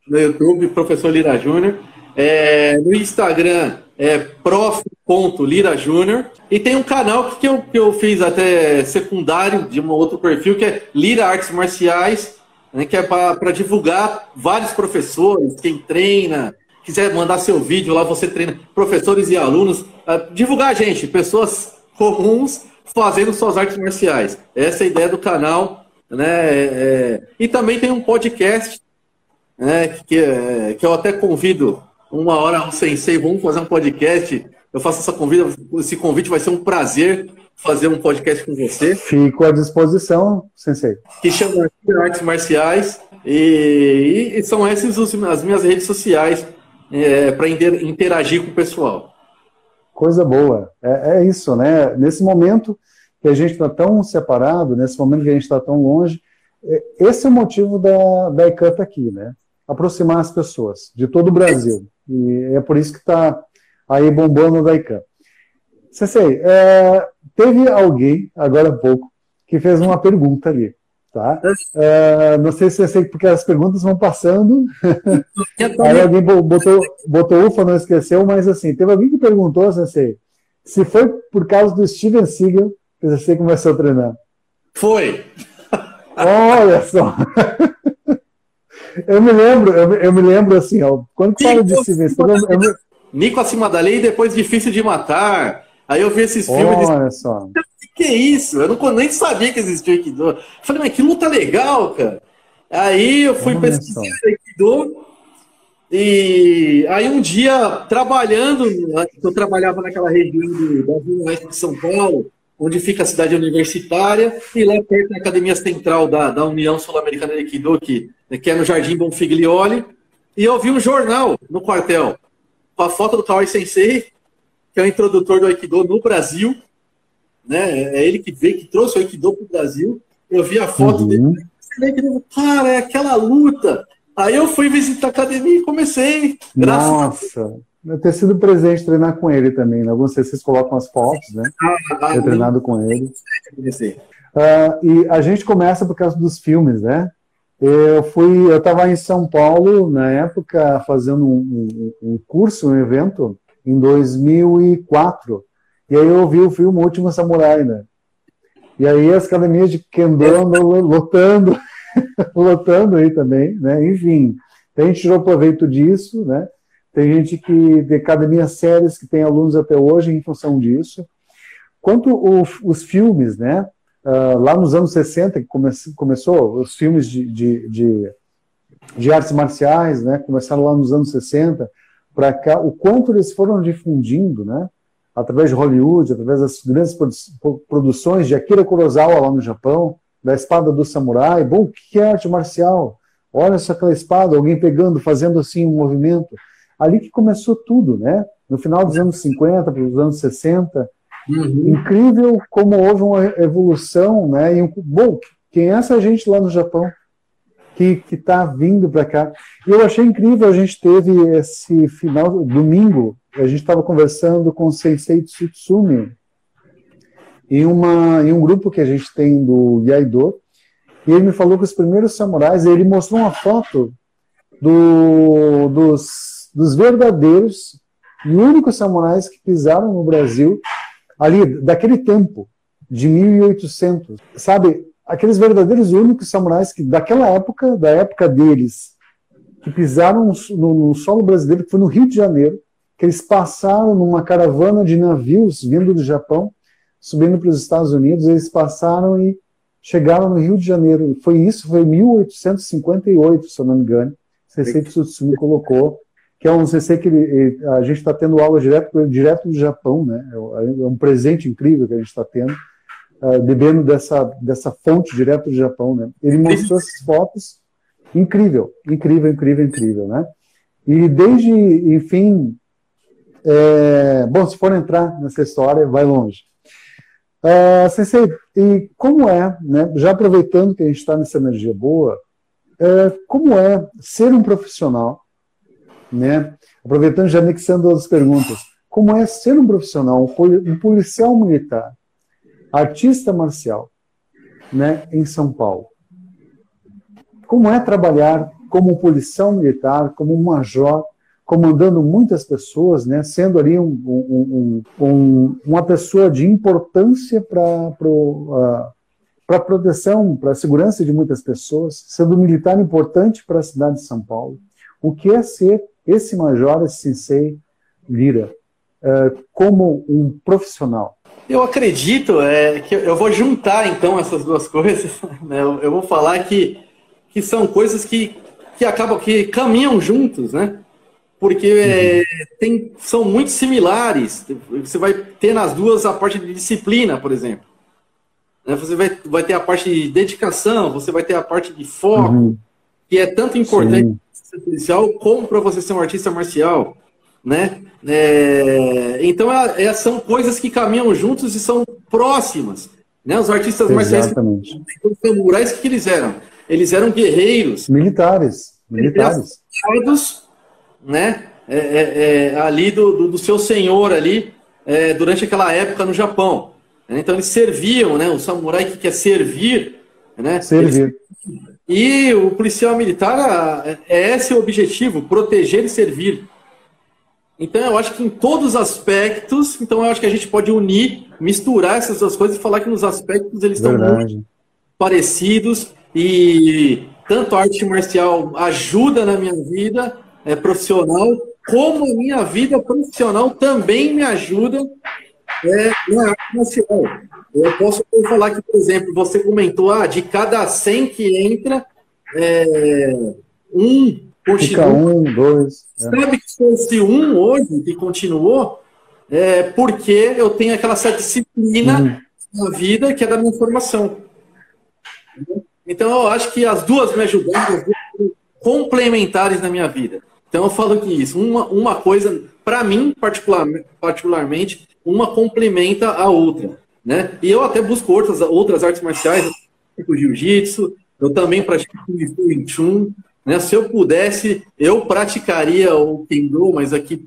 No YouTube, Professor Lira Júnior. É, no Instagram é prof.lira Júnior. E tem um canal que eu, que eu fiz até secundário de um outro perfil, que é Lira Artes Marciais, né, que é para divulgar vários professores, quem treina, quiser mandar seu vídeo lá, você treina professores e alunos. Uh, divulgar gente, pessoas comuns fazendo suas artes marciais. Essa é a ideia do canal né? É, e também tem um podcast, né? Que, é, que eu até convido uma hora o Sensei, vamos fazer um podcast. Eu faço essa convida, esse convite vai ser um prazer fazer um podcast com você. Fico à disposição, Sensei. Que chama Artes Marciais. E, e são essas as minhas redes sociais é, para interagir com o pessoal. Coisa boa. É, é, isso, né? Nesse momento que a gente está tão separado, nesse momento que a gente está tão longe, é, esse é o motivo da, da ICAN tá aqui, né? Aproximar as pessoas de todo o Brasil. E é por isso que está aí bombando da ICAN. Sensei, é, teve alguém, agora há pouco, que fez uma pergunta ali. Tá? É, não sei se é sei, porque as perguntas vão passando. Aí alguém botou, botou ufa, não esqueceu, mas assim, teve alguém que perguntou, Sensei, se foi por causa do Steven Seagal você começou a treinar. Foi! Olha só! eu me lembro, eu, eu, me lembro assim, ó, quando fala de Steven Seagal. Eu, Nico acima da lei e depois difícil de matar. Aí eu vi esses filmes. Olha só que é isso? Eu não, nem sabia que existia Aikido. Eu falei, mas que luta legal, cara. Aí eu fui pesquisar Aikido. E aí um dia, trabalhando, eu trabalhava naquela região da Zona Oeste de São Paulo, onde fica a cidade universitária, e lá perto da Academia Central da, da União Sul-Americana de Aikido, que, que é no Jardim Bonfiglioli, e eu vi um jornal no quartel, com a foto do Kawai Sensei, que é o introdutor do Aikido no Brasil, né? É ele que veio, que trouxe o Aikido para o Brasil. Eu vi a foto uhum. dele, cara, é aquela luta. Aí eu fui visitar a academia e comecei. Nossa, eu ter sido presente treinar com ele também. Né? Alguns vocês colocam as fotos, né? Ah, ah, ter treinado com ele. Uh, e a gente começa por causa dos filmes, né? Eu fui, eu estava em São Paulo na época fazendo um, um, um curso, um evento em 2004 e aí eu vi o filme Último Samurai, né? E aí as academias de Kendo lotando, lotando aí também, né? Enfim, a gente tirou proveito disso, né? Tem gente que, de academias sérias que tem alunos até hoje em função disso. Quanto o, os filmes, né? Uh, lá nos anos 60, que come, começou, os filmes de, de, de, de, artes marciais, né? Começaram lá nos anos 60, para cá, o quanto eles foram difundindo, né? através de Hollywood, através das grandes produções de Akira Kurosawa lá no Japão, da espada do samurai. Bom, o que é arte marcial? Olha só aquela espada, alguém pegando, fazendo assim um movimento. Ali que começou tudo, né? No final dos anos 50 para os anos 60. Uhum. Incrível como houve uma evolução, né? E um, bom, quem é essa gente lá no Japão que está vindo para cá? E eu achei incrível, a gente teve esse final, domingo, a gente estava conversando com o Sensei Tsutsumi em, uma, em um grupo que a gente tem do Yaido, e ele me falou que os primeiros samurais, ele mostrou uma foto do, dos, dos verdadeiros e únicos samurais que pisaram no Brasil, ali, daquele tempo, de 1800. Sabe, aqueles verdadeiros e únicos samurais que, daquela época, da época deles, que pisaram no, no solo brasileiro, que foi no Rio de Janeiro, que eles passaram numa caravana de navios vindo do Japão, subindo para os Estados Unidos, eles passaram e chegaram no Rio de Janeiro. Foi isso, foi 1858, se eu não me engano. CC Tsutsumi colocou, que é um CC que ele, a gente está tendo aula direto, direto do Japão, né? É um presente incrível que a gente está tendo, uh, bebendo dessa, dessa fonte direto do Japão, né? Ele mostrou essas fotos, incrível, incrível, incrível, incrível, né? E desde, enfim, é, bom, se for entrar nessa história, vai longe. Uh, sensei, e como é, né, já aproveitando que a gente está nessa energia boa, é, como é ser um profissional, né, aproveitando já anexando as perguntas, como é ser um profissional, um policial militar, artista marcial, né, em São Paulo? Como é trabalhar como policial militar, como major, comandando muitas pessoas, né, sendo ali um, um, um, uma pessoa de importância para para a proteção, para a segurança de muitas pessoas, sendo um militar importante para a cidade de São Paulo. O que é ser esse major, esse sensei Lira, uh, como um profissional? Eu acredito é, que eu vou juntar então essas duas coisas. Né? Eu, vou falar que, que são coisas que, que acabam que caminham juntos, né? Porque é, uhum. tem, são muito similares. Você vai ter nas duas a parte de disciplina, por exemplo. Né? Você vai, vai ter a parte de dedicação, você vai ter a parte de foco, uhum. que é tanto importante para ser policial como para você ser um artista marcial né? É, então é, é, são coisas que caminham juntos e são próximas, né? Os artistas marciais, os samurais, que eles eram? Eles eram guerreiros, militares, militares, né? É, é, é, ali do, do, do, seu senhor ali durante aquela época no Japão. Então eles serviam, né? O samurai que quer servir, né? Servir. E o policial militar é esse o objetivo, proteger e servir. Então eu acho que em todos os aspectos, então eu acho que a gente pode unir, misturar essas duas coisas e falar que nos aspectos eles Verdade. estão muito parecidos e tanto a arte marcial ajuda na minha vida é, profissional, como a minha vida profissional também me ajuda é, na arte marcial. Eu posso falar que, por exemplo, você comentou, ah, de cada 100 que entra, é, um Continua. Fica um, dois. É. Sabe que fosse um hoje que continuou, é porque eu tenho aquela certa disciplina uhum. na vida que é da minha formação. Então eu acho que as duas me ajudaram, as duas complementares na minha vida. Então eu falo que isso, uma, uma coisa, para mim, particular, particularmente, uma complementa a outra. Né? E eu até busco outras, outras artes marciais, tipo jiu-jitsu, eu também pratico Wing Chun, né? Se eu pudesse, eu praticaria o Kendo, mas aqui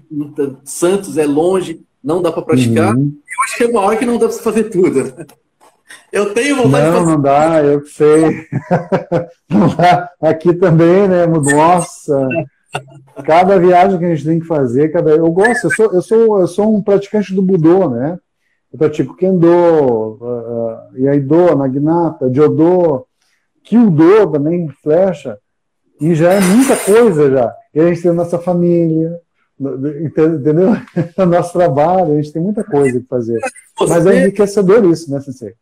Santos é longe, não dá para praticar. Uhum. Eu acho que é uma hora que não dá para fazer tudo. Eu tenho vontade não, de fazer. Não, dá, eu sei. Aqui também, né? Nossa. Cada viagem que a gente tem que fazer, cada. Eu gosto, eu sou, eu sou, eu sou um praticante do Budô, né? Eu pratico Kendo, uh, uh, Iaido, Naginata, Jodô, Kyudo também, flecha. E já é muita coisa já. E a gente tem a nossa família, entendeu? o nosso trabalho, a gente tem muita coisa que fazer. Você, Mas é enriquecedor isso, né, Sensei?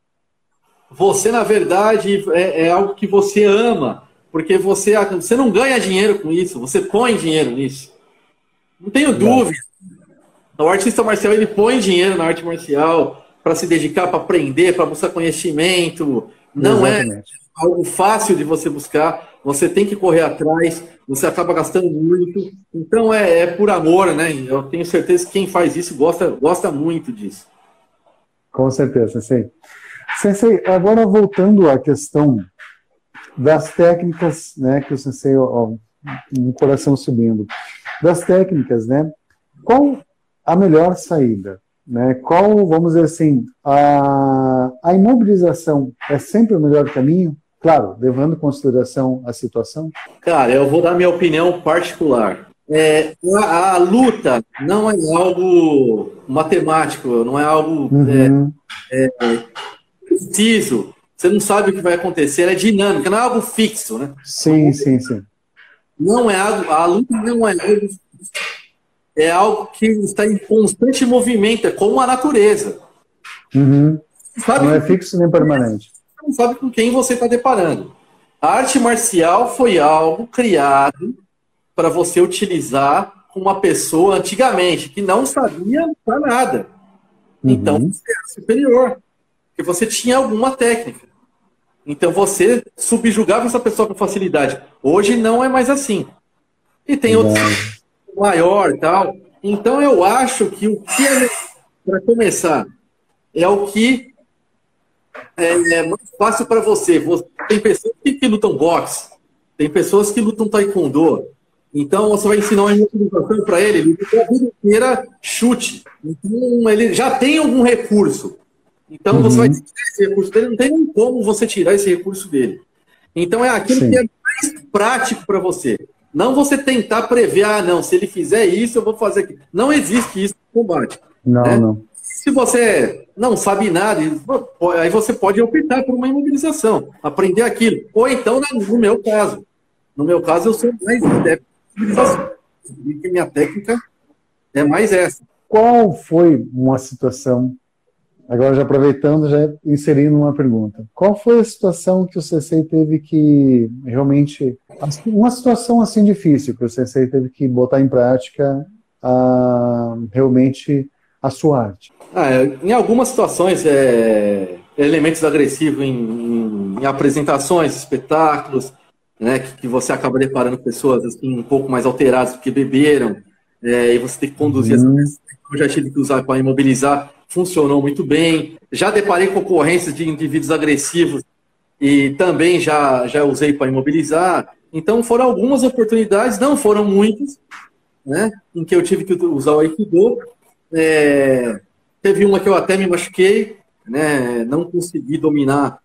Você, na verdade, é, é, algo que você ama, porque você, você não ganha dinheiro com isso, você põe dinheiro nisso. Não tenho dúvida. O artista marcial, ele põe dinheiro na arte marcial para se dedicar, para aprender, para buscar conhecimento. Não é Exatamente. é algo fácil de você buscar você tem que correr atrás, você acaba gastando muito. Então é, é por amor, né? Eu tenho certeza que quem faz isso gosta, gosta muito disso. Com certeza, Sensei. Sensei, agora voltando à questão das técnicas, né, que o Sensei, ó, um coração subindo, das técnicas, né, qual a melhor saída? Né? Qual, vamos dizer assim, a, a imobilização é sempre o melhor caminho? Claro, levando em consideração a situação. Cara, eu vou dar minha opinião particular. É, a, a, luta não é algo matemático, não é algo uhum. é, é, preciso. Você não sabe o que vai acontecer, é dinâmica, não é algo fixo, né? Sim, sim, sim. Não é algo, a luta não é algo, é algo que está em constante movimento, é como a natureza. Uhum. Não é fixo nem permanente não sabe com quem você está deparando. A arte marcial foi algo criado para você utilizar com uma pessoa antigamente que não sabia para nada. Uhum. Então você era superior, porque você tinha alguma técnica. Então você subjugava essa pessoa com facilidade. Hoje não é mais assim. E tem outros maior tal. Então eu acho que o que é para começar é o que é, é muito fácil para você. Tem pessoas que, que, lutam boxe, tem pessoas que lutam taekwondo. Então você vai ensinar uma movimentação para ele, ele a vida inteira chute. Então ele já tem algum recurso. Então uhum. você vai tirar esse recurso dele, não tem como você tirar esse recurso dele. Então é aquilo Sim. que é mais prático para você. Não você tentar prever, ah, não, se ele fizer isso, eu vou fazer aquilo. Não existe isso no combate. Não, né? não. Se você não sabe nada, aí você pode optar por uma imobilização, aprender aquilo. Ou então, no meu caso, no meu caso, eu sou mais adepto de imobilização. Minha técnica é mais essa. Qual foi uma situação Agora, já aproveitando, já inserindo uma pergunta. Qual foi a situação que o CC teve que realmente. Uma situação assim difícil que o CC teve que botar em prática a, realmente a sua arte? Ah, é, em algumas situações, é, elementos agressivos em, em, em apresentações, espetáculos, né, que, que, você acaba deparando pessoas assim, um pouco mais alteradas porque beberam, é, e você tem que conduzir uhum. essa eu já tive que usar para imobilizar, funcionou muito bem. Já deparei com ocorrências de indivíduos agressivos e também já, já usei para imobilizar. Então foram algumas oportunidades, não foram muitas, né, em que eu tive que usar o Aikido. É, teve uma que eu até me machuquei, né, não consegui dominar.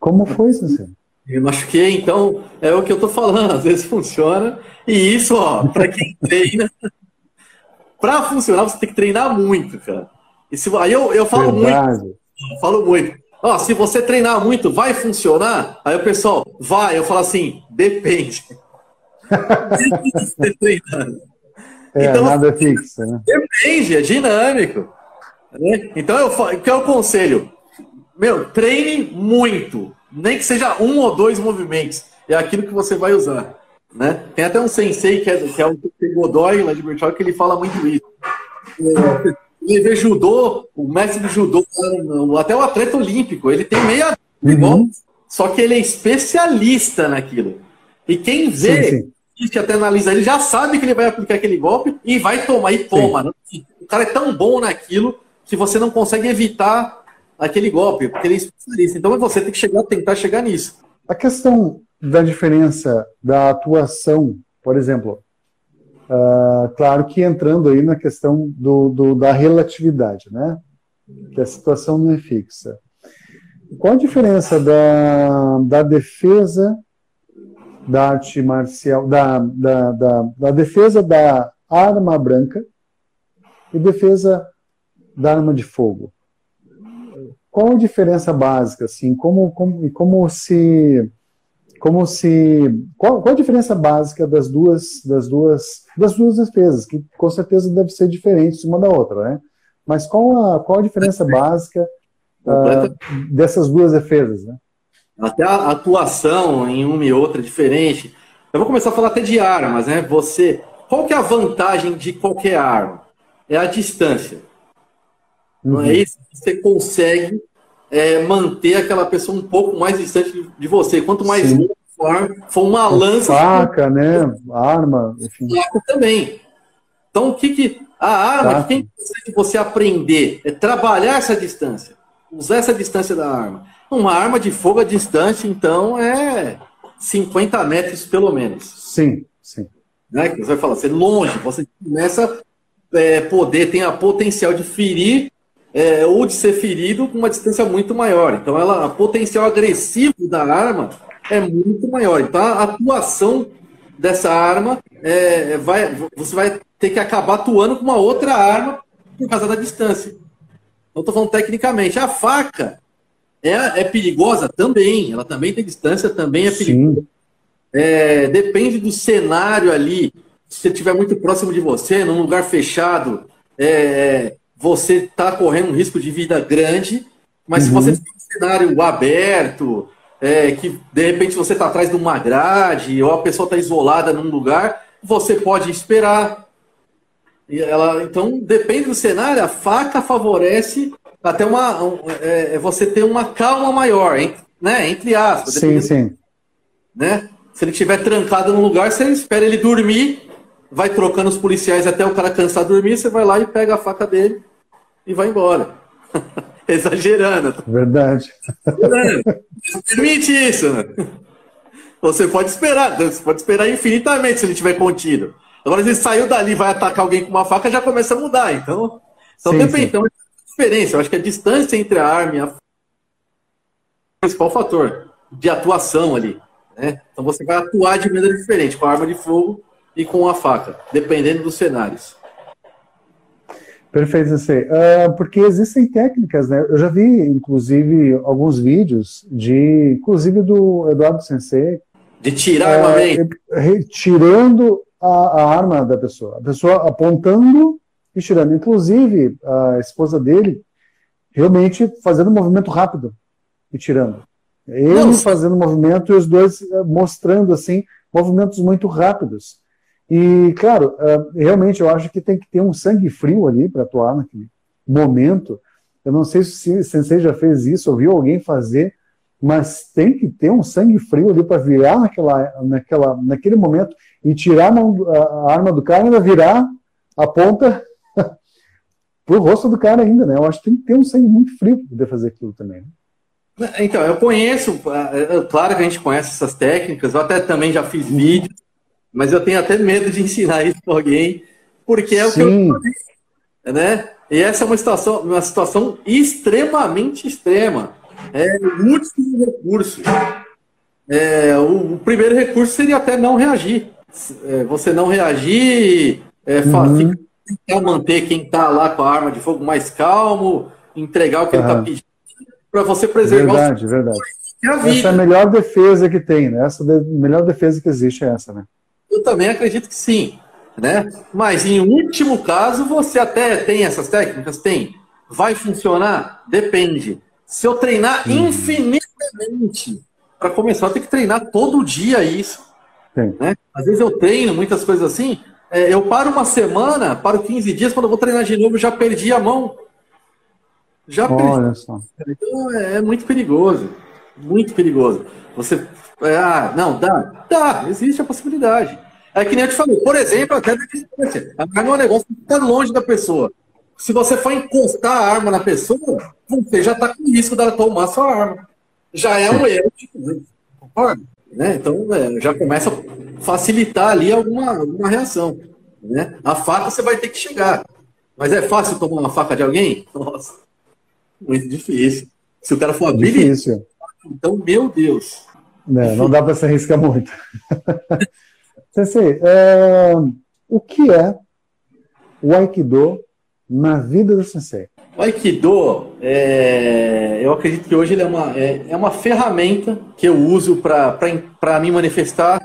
Como foi, Cecília? Me machuquei, então é o que eu tô falando, às vezes funciona. E isso, ó, para quem treina, para funcionar você tem que treinar muito, cara. E se, aí eu, eu falo Verdade. muito, eu falo muito. Ó, se você treinar muito, vai funcionar? Aí o pessoal, vai. Eu falo assim, depende. É, então, nada fixo, né? Depende, é dinâmico. Né? Então, eu, que é o conselho? Meu, treine muito. Nem que seja um ou dois movimentos. É aquilo que você vai usar. Né? Tem até um sensei que é, que é o Godoy, lá de Bertioga, que ele fala muito isso. É, ele vê judô, o mestre do judô, até o atleta olímpico, ele tem meia uhum. só que ele é especialista naquilo. E quem vê, sim, sim. até analisa, ele já sabe que ele vai aplicar aquele golpe e vai tomar, e toma. Né? O cara é tão bom naquilo que você não consegue evitar aquele golpe, porque ele é especialista. Então você tem que chegar, tentar chegar nisso. A questão da diferença da atuação, por exemplo, uh, claro que entrando aí na questão do, do, da relatividade, né? Que a situação não é fixa. Qual a diferença da, da defesa da arte marcial, da, da, da, da defesa da arma branca e defesa da arma de fogo. Qual a diferença básica, assim, como, como, como se, como se, qual, qual a diferença básica das duas, das duas, das duas defesas, que com certeza deve ser diferente uma da outra, né? Mas qual a, qual a diferença básica uh, dessas duas defesas, né? Até a atuação em uma e outra é diferente. Eu vou começar a falar até de armas, né? Você, qual que é a vantagem de qualquer arma? É a distância. Não é uhum. isso? Você consegue é, manter aquela pessoa um pouco mais distante de, você. Quanto mais for, for uma lança. Faca, né? Arma, enfim. Faca também. Então, o que que. A arma, tá. quem consegue você aprender é trabalhar essa distância. Usar essa distância da arma. Uma arma de fogo à distância, então, é 50 metros pelo menos. Sim, sim. Né? Você vai falar, você é longe, você começa a é, poder, tem a potencial de ferir é, ou de ser ferido com uma distância muito maior. Então, ela, o potencial agressivo da arma é muito maior. Então, a atuação dessa arma é, vai, você vai ter que acabar atuando com uma outra arma por causa da distância. Então, estou falando tecnicamente. A faca é, é, perigosa também. Ela também tem distância, também é perigosa. É, depende do cenário ali. Se você estiver muito próximo de você, num lugar fechado, é, você está correndo um risco de vida grande, mas uhum. se você tem um cenário aberto, é, que de repente você está atrás de uma grade, ou a pessoa está isolada num lugar, você pode esperar. E ela, então, depende do cenário, a faca favorece até uma, um, é, é você ter uma calma maior, hein, né? Entre aspas. Sim, sim. Né? Se ele estiver trancado num lugar, você espera ele dormir vai trocando os policiais até o cara cansar de dormir, você vai lá e pega a faca dele e vai embora. Exagerando. Verdade. Permite isso. Né? Você pode esperar, você pode esperar infinitamente se ele estiver contido. Agora, se ele saiu dali e vai atacar alguém com uma faca, já começa a mudar. Então, então sim, depende. Sim. Então, é diferença. Eu acho que a distância entre a arma e a o principal fator de atuação ali. Né? Então, você vai atuar de maneira diferente com a arma de fogo e com a faca, dependendo dos cenários. Perfeito, Sensei. Uh, porque existem técnicas, né? Eu já vi, inclusive, alguns vídeos de, inclusive do Eduardo Sensei. De tirar uh, armamento. Retirando a, a, arma da pessoa. A pessoa apontando e tirando. Inclusive, a esposa dele realmente fazendo um movimento rápido e tirando. Ele Não. fazendo movimento e os dois eh, mostrando assim movimentos muito rápidos. E, claro, eh, realmente eu acho que tem que ter um sangue frio ali para atuar naquele momento. Eu não sei se o Sensei já fez isso, ou viu alguém fazer, mas tem que ter um sangue frio ali para virar naquela, naquela, naquele momento e tirar a, arma do cara e ainda virar a ponta pro rosto do cara ainda, né? Eu acho que tem que ter um sangue muito frio para poder fazer aquilo também. Né? Então, eu conheço, é, é, claro que a gente conhece essas técnicas, eu até também já fiz vídeo, mas eu tenho até medo de ensinar isso para alguém, porque é o Sim. que eu falei, né? E essa é uma situação, uma situação extremamente extrema. É o último recurso. É, o, o, primeiro recurso seria até não reagir. É, você não reagir, é, uhum. tentar manter quem está lá com a arma de fogo mais calmo, entregar o que uhum. ele está pedindo, para você preservar verdade, os... verdade. Essa é a melhor defesa que tem, né? Essa de... melhor defesa que existe é essa, né? Eu também acredito que sim, né? Mas em último caso, você até tem essas técnicas? Tem. Vai funcionar? Depende. Se eu treinar hum. infinitamente, para começar, eu tenho que treinar todo dia isso. Né? Às vezes eu treino muitas coisas assim, é, eu paro uma semana, paro 15 dias, quando eu vou treinar de novo, já perdi a mão. Já Olha perdi. Só. Então é, é, muito perigoso. Muito perigoso. Você. É, ah, não, dá. Dá, existe a possibilidade. É que nem eu te falei, por exemplo, até da distância. A arma é um negócio que fica longe da pessoa. Se você for encostar a arma na pessoa, você já está com risco dela tomar sua arma. Já é um erro. Concorda? Né? Então, é, já começa a facilitar ali alguma, alguma reação. Né? A faca você vai ter que chegar. Mas é fácil tomar uma faca de alguém? Nossa, muito difícil. Se o cara for habilidoso, então, meu Deus. Não, não dá para se arriscar muito. Sensei, é, o que é o Aikido na vida do Sensei? O Aikido, é, eu acredito que hoje ele é uma, é, é uma ferramenta que eu uso para me manifestar,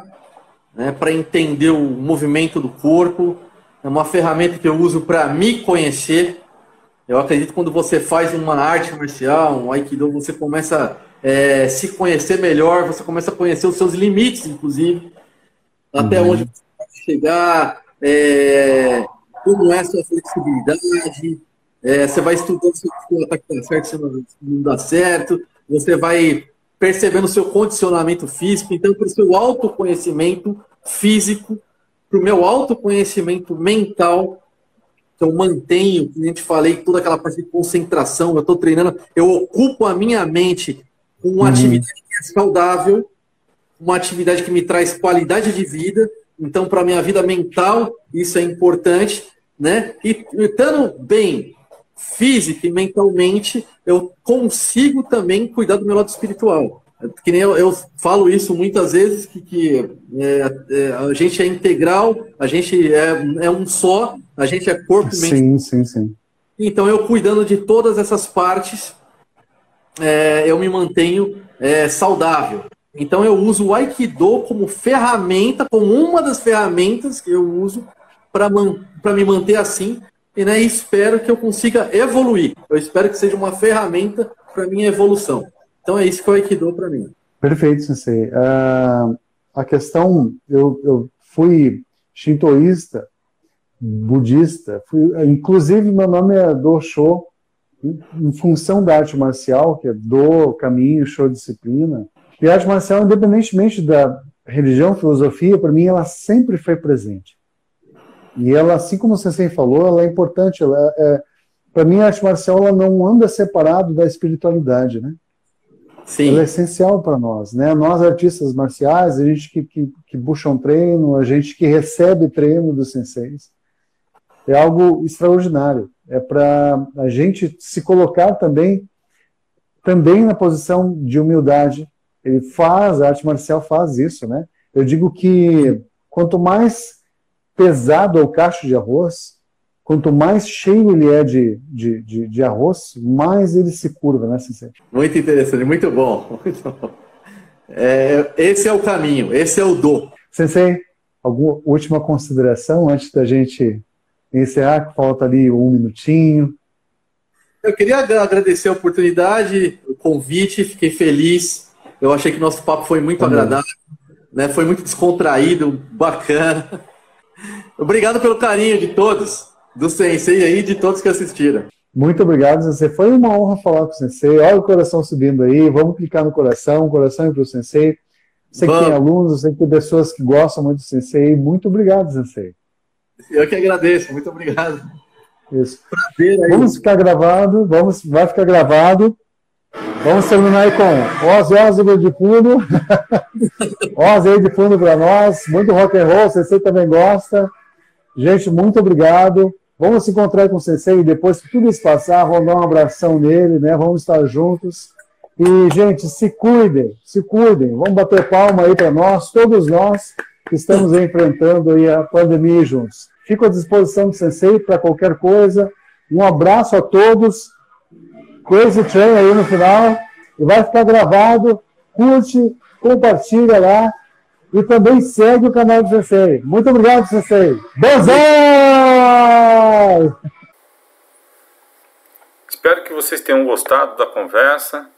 né, para entender o movimento do corpo, é uma ferramenta que eu uso para me conhecer. Eu acredito que quando você faz uma arte marcial, um Aikido, você começa a é, se conhecer melhor, você começa a conhecer os seus limites, inclusive, até uhum. onde você pode chegar, é, como é a sua flexibilidade, é, você vai estudando se o ataque está certo, se não, não dá certo, você vai percebendo o seu condicionamento físico, então para o seu autoconhecimento físico, para o meu autoconhecimento mental, que eu mantenho, como a gente falei, toda aquela parte de concentração, eu estou treinando, eu ocupo a minha mente uma uhum. atividade que é saudável, uma atividade que me traz qualidade de vida, então para a minha vida mental isso é importante, né? E estando bem física e mentalmente, eu consigo também cuidar do meu lado espiritual. Que nem eu, eu falo isso muitas vezes, que, que é, é, a gente é integral, a gente é, é um só, a gente é corpo, mente. Sim, sim, sim. Então, eu cuidando de todas essas partes, é, eu me mantenho é, saudável. Então, eu uso o Aikido como ferramenta, como uma das ferramentas que eu uso para man me manter assim, e né, espero que eu consiga evoluir. Eu espero que seja uma ferramenta para minha evolução. Então é isso que o Aikido para mim. Perfeito, Sensei. Uh, a questão, eu, eu fui shintoísta, budista, fui, inclusive meu nome é Do em, função da arte marcial, que é Do, caminho, show, disciplina. E a arte marcial, independentemente da religião, filosofia, para mim ela sempre foi presente. E ela, assim como o Sensei falou, ela é importante. Ela é, é para mim, a arte marcial ela não anda separado da espiritualidade, né? Sim. Ela é essencial para nós, né? Nós, artistas marciais, a gente que, que, que busca um treino, a gente que recebe treino dos senseis, é algo extraordinário. É para a gente se colocar também, também na posição de humildade. Ele faz, a arte marcial faz isso, né? Eu digo que quanto mais pesado é o cacho de arroz, quanto mais cheio ele é de, de, de, de arroz, mais ele se curva, né, Sensei? Muito interessante, muito bom. Muito bom. É, esse é o caminho, esse é o do. Sensei, alguma última consideração antes da gente encerrar, que falta ali um minutinho. Eu queria agradecer a oportunidade, o convite, fiquei feliz. Eu achei que nosso papo foi muito Também. agradável, né? Foi muito descontraído, bacana. Obrigado pelo carinho de todos, do Sensei aí e de todos que assistiram. Muito obrigado, Sensei. Foi uma honra falar com o Sensei. Olha o coração subindo aí. Vamos clicar no coração, coração é para o Sensei. Sei que tem alunos, sei que tem pessoas que gostam muito do Sensei. Muito obrigado, Sensei. Eu que agradeço. Muito obrigado. Isso. Prazer aí. Vamos ficar gravado. Vamos, vai ficar gravado. Vamos terminar aí com Ozzy Osbourne de fundo. Ozzy aí de fundo para nós. Muito rock and roll. Sensei também gosta. Gente, muito obrigado. Vamos se encontrar com o Sensei depois que tudo isso passar, vamos dar um abração nele, né? Vamos estar juntos. E, gente, se cuidem, se cuidem. Vamos bater palma aí para nós, todos nós que estamos enfrentando aí a pandemia juntos. Fico à disposição do Sensei para qualquer coisa. Um abraço a todos. Crazy Train aí no final. E vai ficar gravado. Curte, compartilha lá. E também segue o canal do Sensei. Muito obrigado, Sensei. Beijão! Espero que vocês tenham gostado da conversa.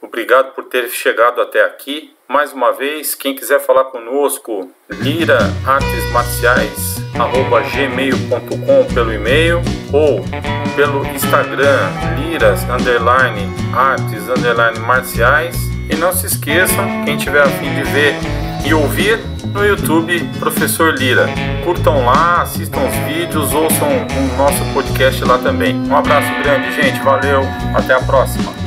Obrigado por ter chegado até aqui. Mais uma vez, quem quiser falar conosco, liraartesmarciais@gmail.com pelo e-mail ou pelo Instagram liras underline artes underline marciais. E não se esqueçam, quem tiver a fim de ver e ouvir no YouTube Professor Lira. Curtam lá, assistam os vídeos, ouçam o nosso podcast lá também. Um abraço grande, gente. Valeu. Até a próxima.